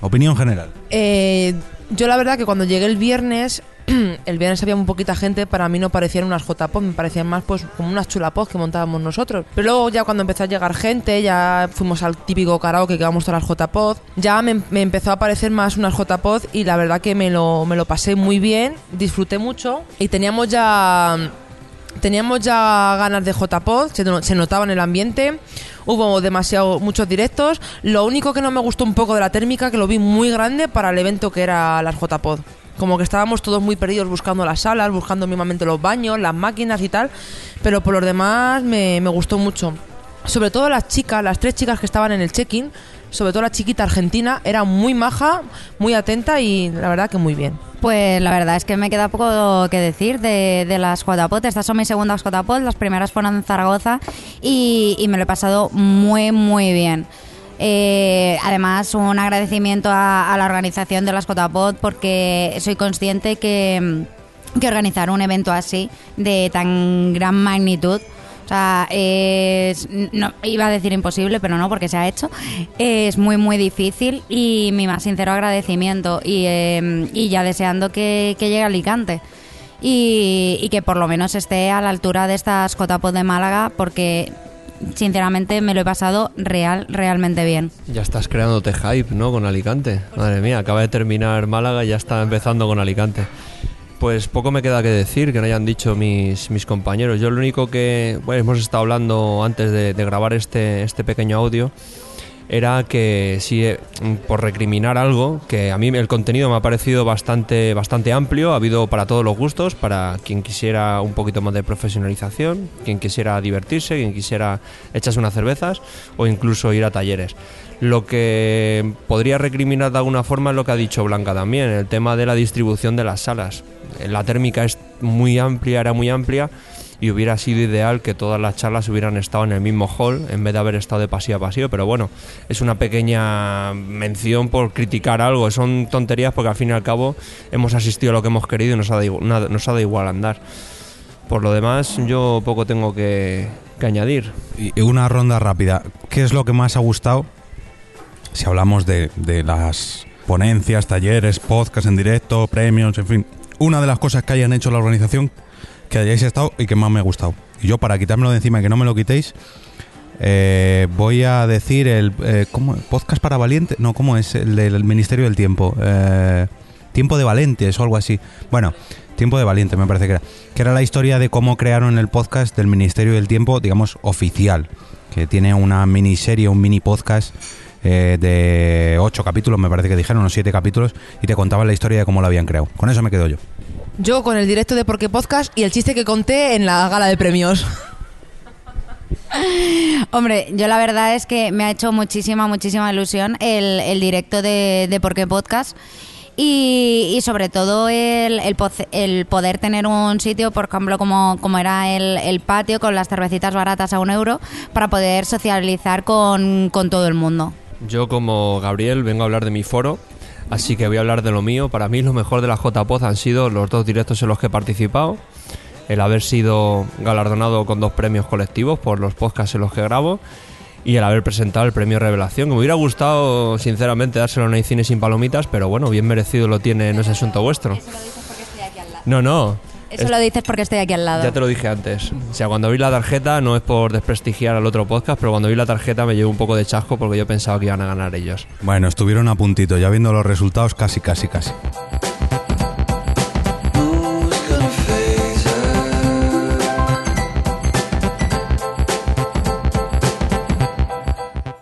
Opinión general. Eh, yo la verdad que cuando llegué el viernes, el viernes había muy poquita gente, para mí no parecían unas JPOD, me parecían más pues como unas chulapod que montábamos nosotros. Pero luego ya cuando empezó a llegar gente, ya fuimos al típico karaoke que vamos todas las JPod, ya me, empezó a parecer más unas JPod y la verdad que me lo, me lo pasé muy bien, disfruté mucho y teníamos ya teníamos ya ganas de JPod, se notaba en el ambiente, hubo demasiado muchos directos. Lo único que no me gustó un poco de la térmica, que lo vi muy grande para el evento que era las JPod. Como que estábamos todos muy perdidos buscando las salas, buscando mismamente los baños, las máquinas y tal, pero por los demás me, me gustó mucho. Sobre todo las chicas, las tres chicas que estaban en el check-in, sobre todo la chiquita argentina, era muy maja, muy atenta y la verdad que muy bien. Pues la verdad es que me queda poco que decir de, de las JPOT. Estas son mis segundas JPOT, las primeras fueron en Zaragoza y, y me lo he pasado muy, muy bien. Eh, además, un agradecimiento a, la organización de las JPOT porque soy consciente que, organizar un evento así de tan gran magnitud o sea, es, no, iba a decir imposible, pero no, porque se ha hecho. Es muy, muy difícil y mi más sincero agradecimiento. Y, eh, y ya deseando que, que llegue a Alicante. Y, y que por lo menos esté a la altura de estas Cotapod de Málaga, porque sinceramente me lo he pasado real, realmente bien. Ya estás creándote hype, ¿no? Con Alicante. Madre mía, acaba de terminar Málaga y ya está empezando con Alicante. Pues poco me queda que decir que no hayan dicho mis, mis compañeros. Yo lo único que bueno, hemos estado hablando antes de, de grabar este, este pequeño audio era que si eh, por recriminar algo, que a mí el contenido me ha parecido bastante, bastante amplio, ha habido para todos los gustos, para quien quisiera un poquito más de profesionalización, quien quisiera divertirse, quien quisiera echarse unas cervezas o incluso ir a talleres. Lo que podría recriminar de alguna forma es lo que ha dicho Blanca también, el tema de la distribución de las salas. La térmica es muy amplia, era muy amplia y hubiera sido ideal que todas las charlas hubieran estado en el mismo hall en vez de haber estado de pasillo a pasillo, pero bueno, es una pequeña mención por criticar algo, son tonterías porque al fin y al cabo hemos asistido a lo que hemos querido y nos ha dado igual, andar. Por lo demás, yo poco tengo que, añadir. Y una ronda rápida. ¿Qué es lo que más ha gustado? Si hablamos de las ponencias, talleres, podcasts en directo, premios, en fin. Una de las cosas que hayan hecho la organización, que hayáis estado y que más me ha gustado. Y yo, para quitármelo de encima y que no me lo quitéis, eh, voy a decir el... Eh, ¿Cómo? ¿Podcast para valientes? No, ¿cómo es? El del Ministerio del Tiempo. Eh, Tiempo de Valentes o algo así. Bueno, Tiempo de Valiente me parece que era. Que era la historia de cómo crearon el podcast del Ministerio del Tiempo, digamos, oficial. Que tiene una miniserie, un mini podcast eh, de ocho capítulos, me parece que dijeron, o siete capítulos, y te contaban la historia de cómo lo habían creado. Con eso me quedo yo. Yo con el directo de Porque Podcast y el chiste que conté en la gala de premios. Hombre, yo la verdad es que me ha hecho muchísima, muchísima ilusión el, el directo de, de Por qué Podcast. Y, y sobre todo el, el, el poder tener un sitio, por ejemplo, como, como era el, el patio con las cervecitas baratas a un euro, para poder socializar con, con todo el mundo. Yo como Gabriel vengo a hablar de mi foro. Así que voy a hablar de lo mío. Para mí lo mejor de la JPod han sido los dos directos en los que he participado. El haber sido galardonado con dos premios colectivos por los podcasts en los que grabo. Y el haber presentado el premio Revelación. Que me hubiera gustado, sinceramente, dárselo a No hay cine sin palomitas, pero bueno, bien merecido lo tiene, no es asunto vuestro. No, no. Eso Es- lo dices porque estoy aquí al lado. ya te lo dije antes. O sea, cuando vi la tarjeta, no es por desprestigiar al otro podcast, pero cuando vi la tarjeta me llevé un poco de chasco porque yo pensaba que iban a ganar ellos. Bueno, estuvieron a puntito, ya viendo los resultados, casi, casi, casi.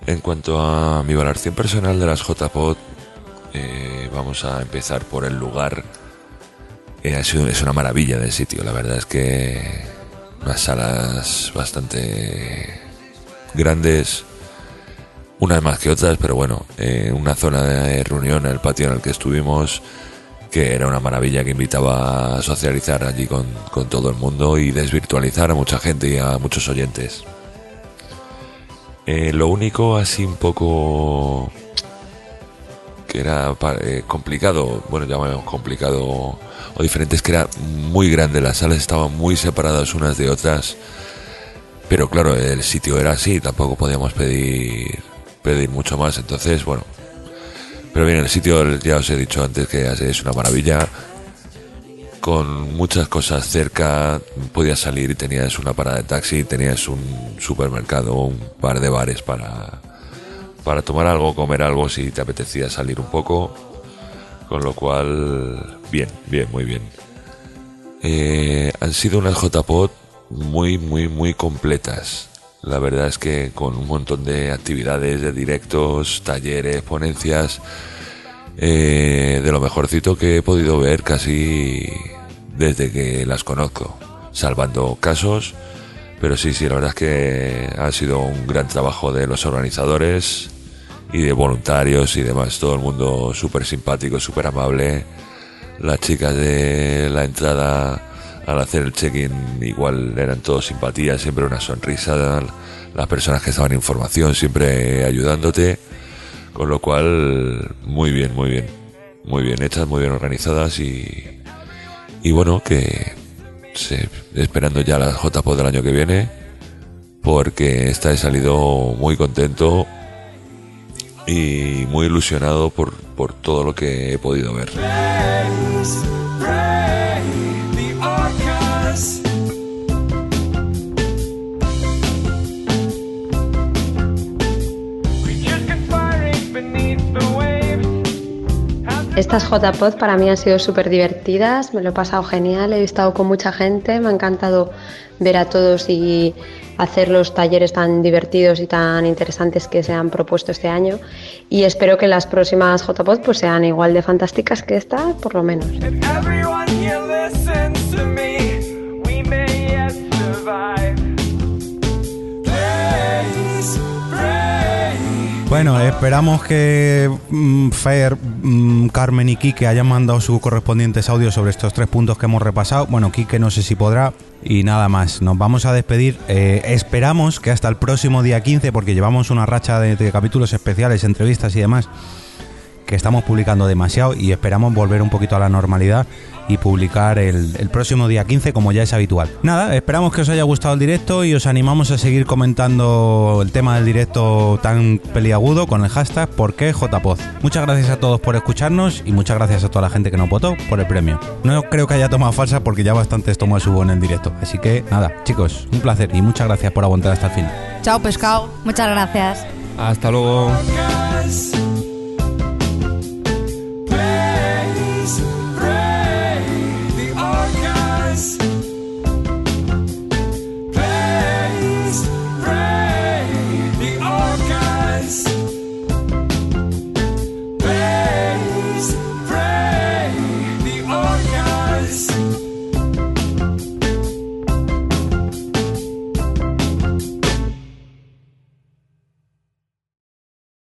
En cuanto a mi valoración personal de las JPod, eh, vamos a empezar por el lugar. Eh, es una maravilla de sitio, la verdad es que unas salas bastante grandes, unas más que otras, pero bueno, eh, una zona de reunión, el patio en el que estuvimos, que era una maravilla que invitaba a socializar allí con, con todo el mundo y desvirtualizar a mucha gente y a muchos oyentes. Eh, lo único así un poco era eh, complicado, bueno, llamamos complicado o diferente, es que era muy grande, las salas estaban muy separadas unas de otras, pero claro, el sitio era así, tampoco podíamos pedir, pedir mucho más, entonces, bueno, pero bien, el sitio ya os he dicho antes que es una maravilla, con muchas cosas cerca, podías salir y tenías una parada de taxi, tenías un supermercado, un par de bares para, para tomar algo, comer algo si te apetecía salir un poco, con lo cual, bien, bien, muy bien. Eh, han sido unas JPod muy, muy, muy completas. La verdad es que con un montón de actividades, de directos, talleres, ponencias, eh, de lo mejorcito que he podido ver casi desde que las conozco, salvando casos. Pero sí, sí, la verdad es que ha sido un gran trabajo de los organizadores y de voluntarios y demás. Todo el mundo súper simpático, súper amable. Las chicas de la entrada al hacer el check-in igual eran todos simpatías, siempre una sonrisa. Las personas que estaban en información siempre ayudándote. Con lo cual, muy bien, muy bien. Muy bien hechas, muy bien organizadas y, y bueno, que se- esperando ya la JPO del año que viene, porque esta he salido muy contento y muy ilusionado por, por todo lo que he podido ver. Estas JPod para mí han sido súper divertidas, me lo he pasado genial, he estado con mucha gente, me ha encantado ver a todos y hacer los talleres tan divertidos y tan interesantes que se han propuesto este año y espero que las próximas JPod pues sean igual de fantásticas que esta, por lo menos. Bueno, esperamos que mm, Fer, mm, Carmen y Quique hayan mandado sus correspondientes audios sobre estos tres puntos que hemos repasado. Bueno, Quique no sé si podrá. Y nada más, nos vamos a despedir. Eh, esperamos que hasta el próximo día 15, porque llevamos una racha de, de capítulos especiales, entrevistas y demás, que estamos publicando demasiado y esperamos volver un poquito a la normalidad y publicar el, el próximo día 15 como ya es habitual. Nada, esperamos que os haya gustado el directo y os animamos a seguir comentando el tema del directo tan peliagudo con el hashtag PorquéJPod. Muchas gracias a todos por escucharnos y muchas gracias a toda la gente que nos votó por el premio. No creo que haya tomado falsa porque ya bastantes tomó el subo en el directo. Así que nada, chicos, un placer y muchas gracias por aguantar hasta el final. Chao, pescado. Muchas gracias. Hasta luego.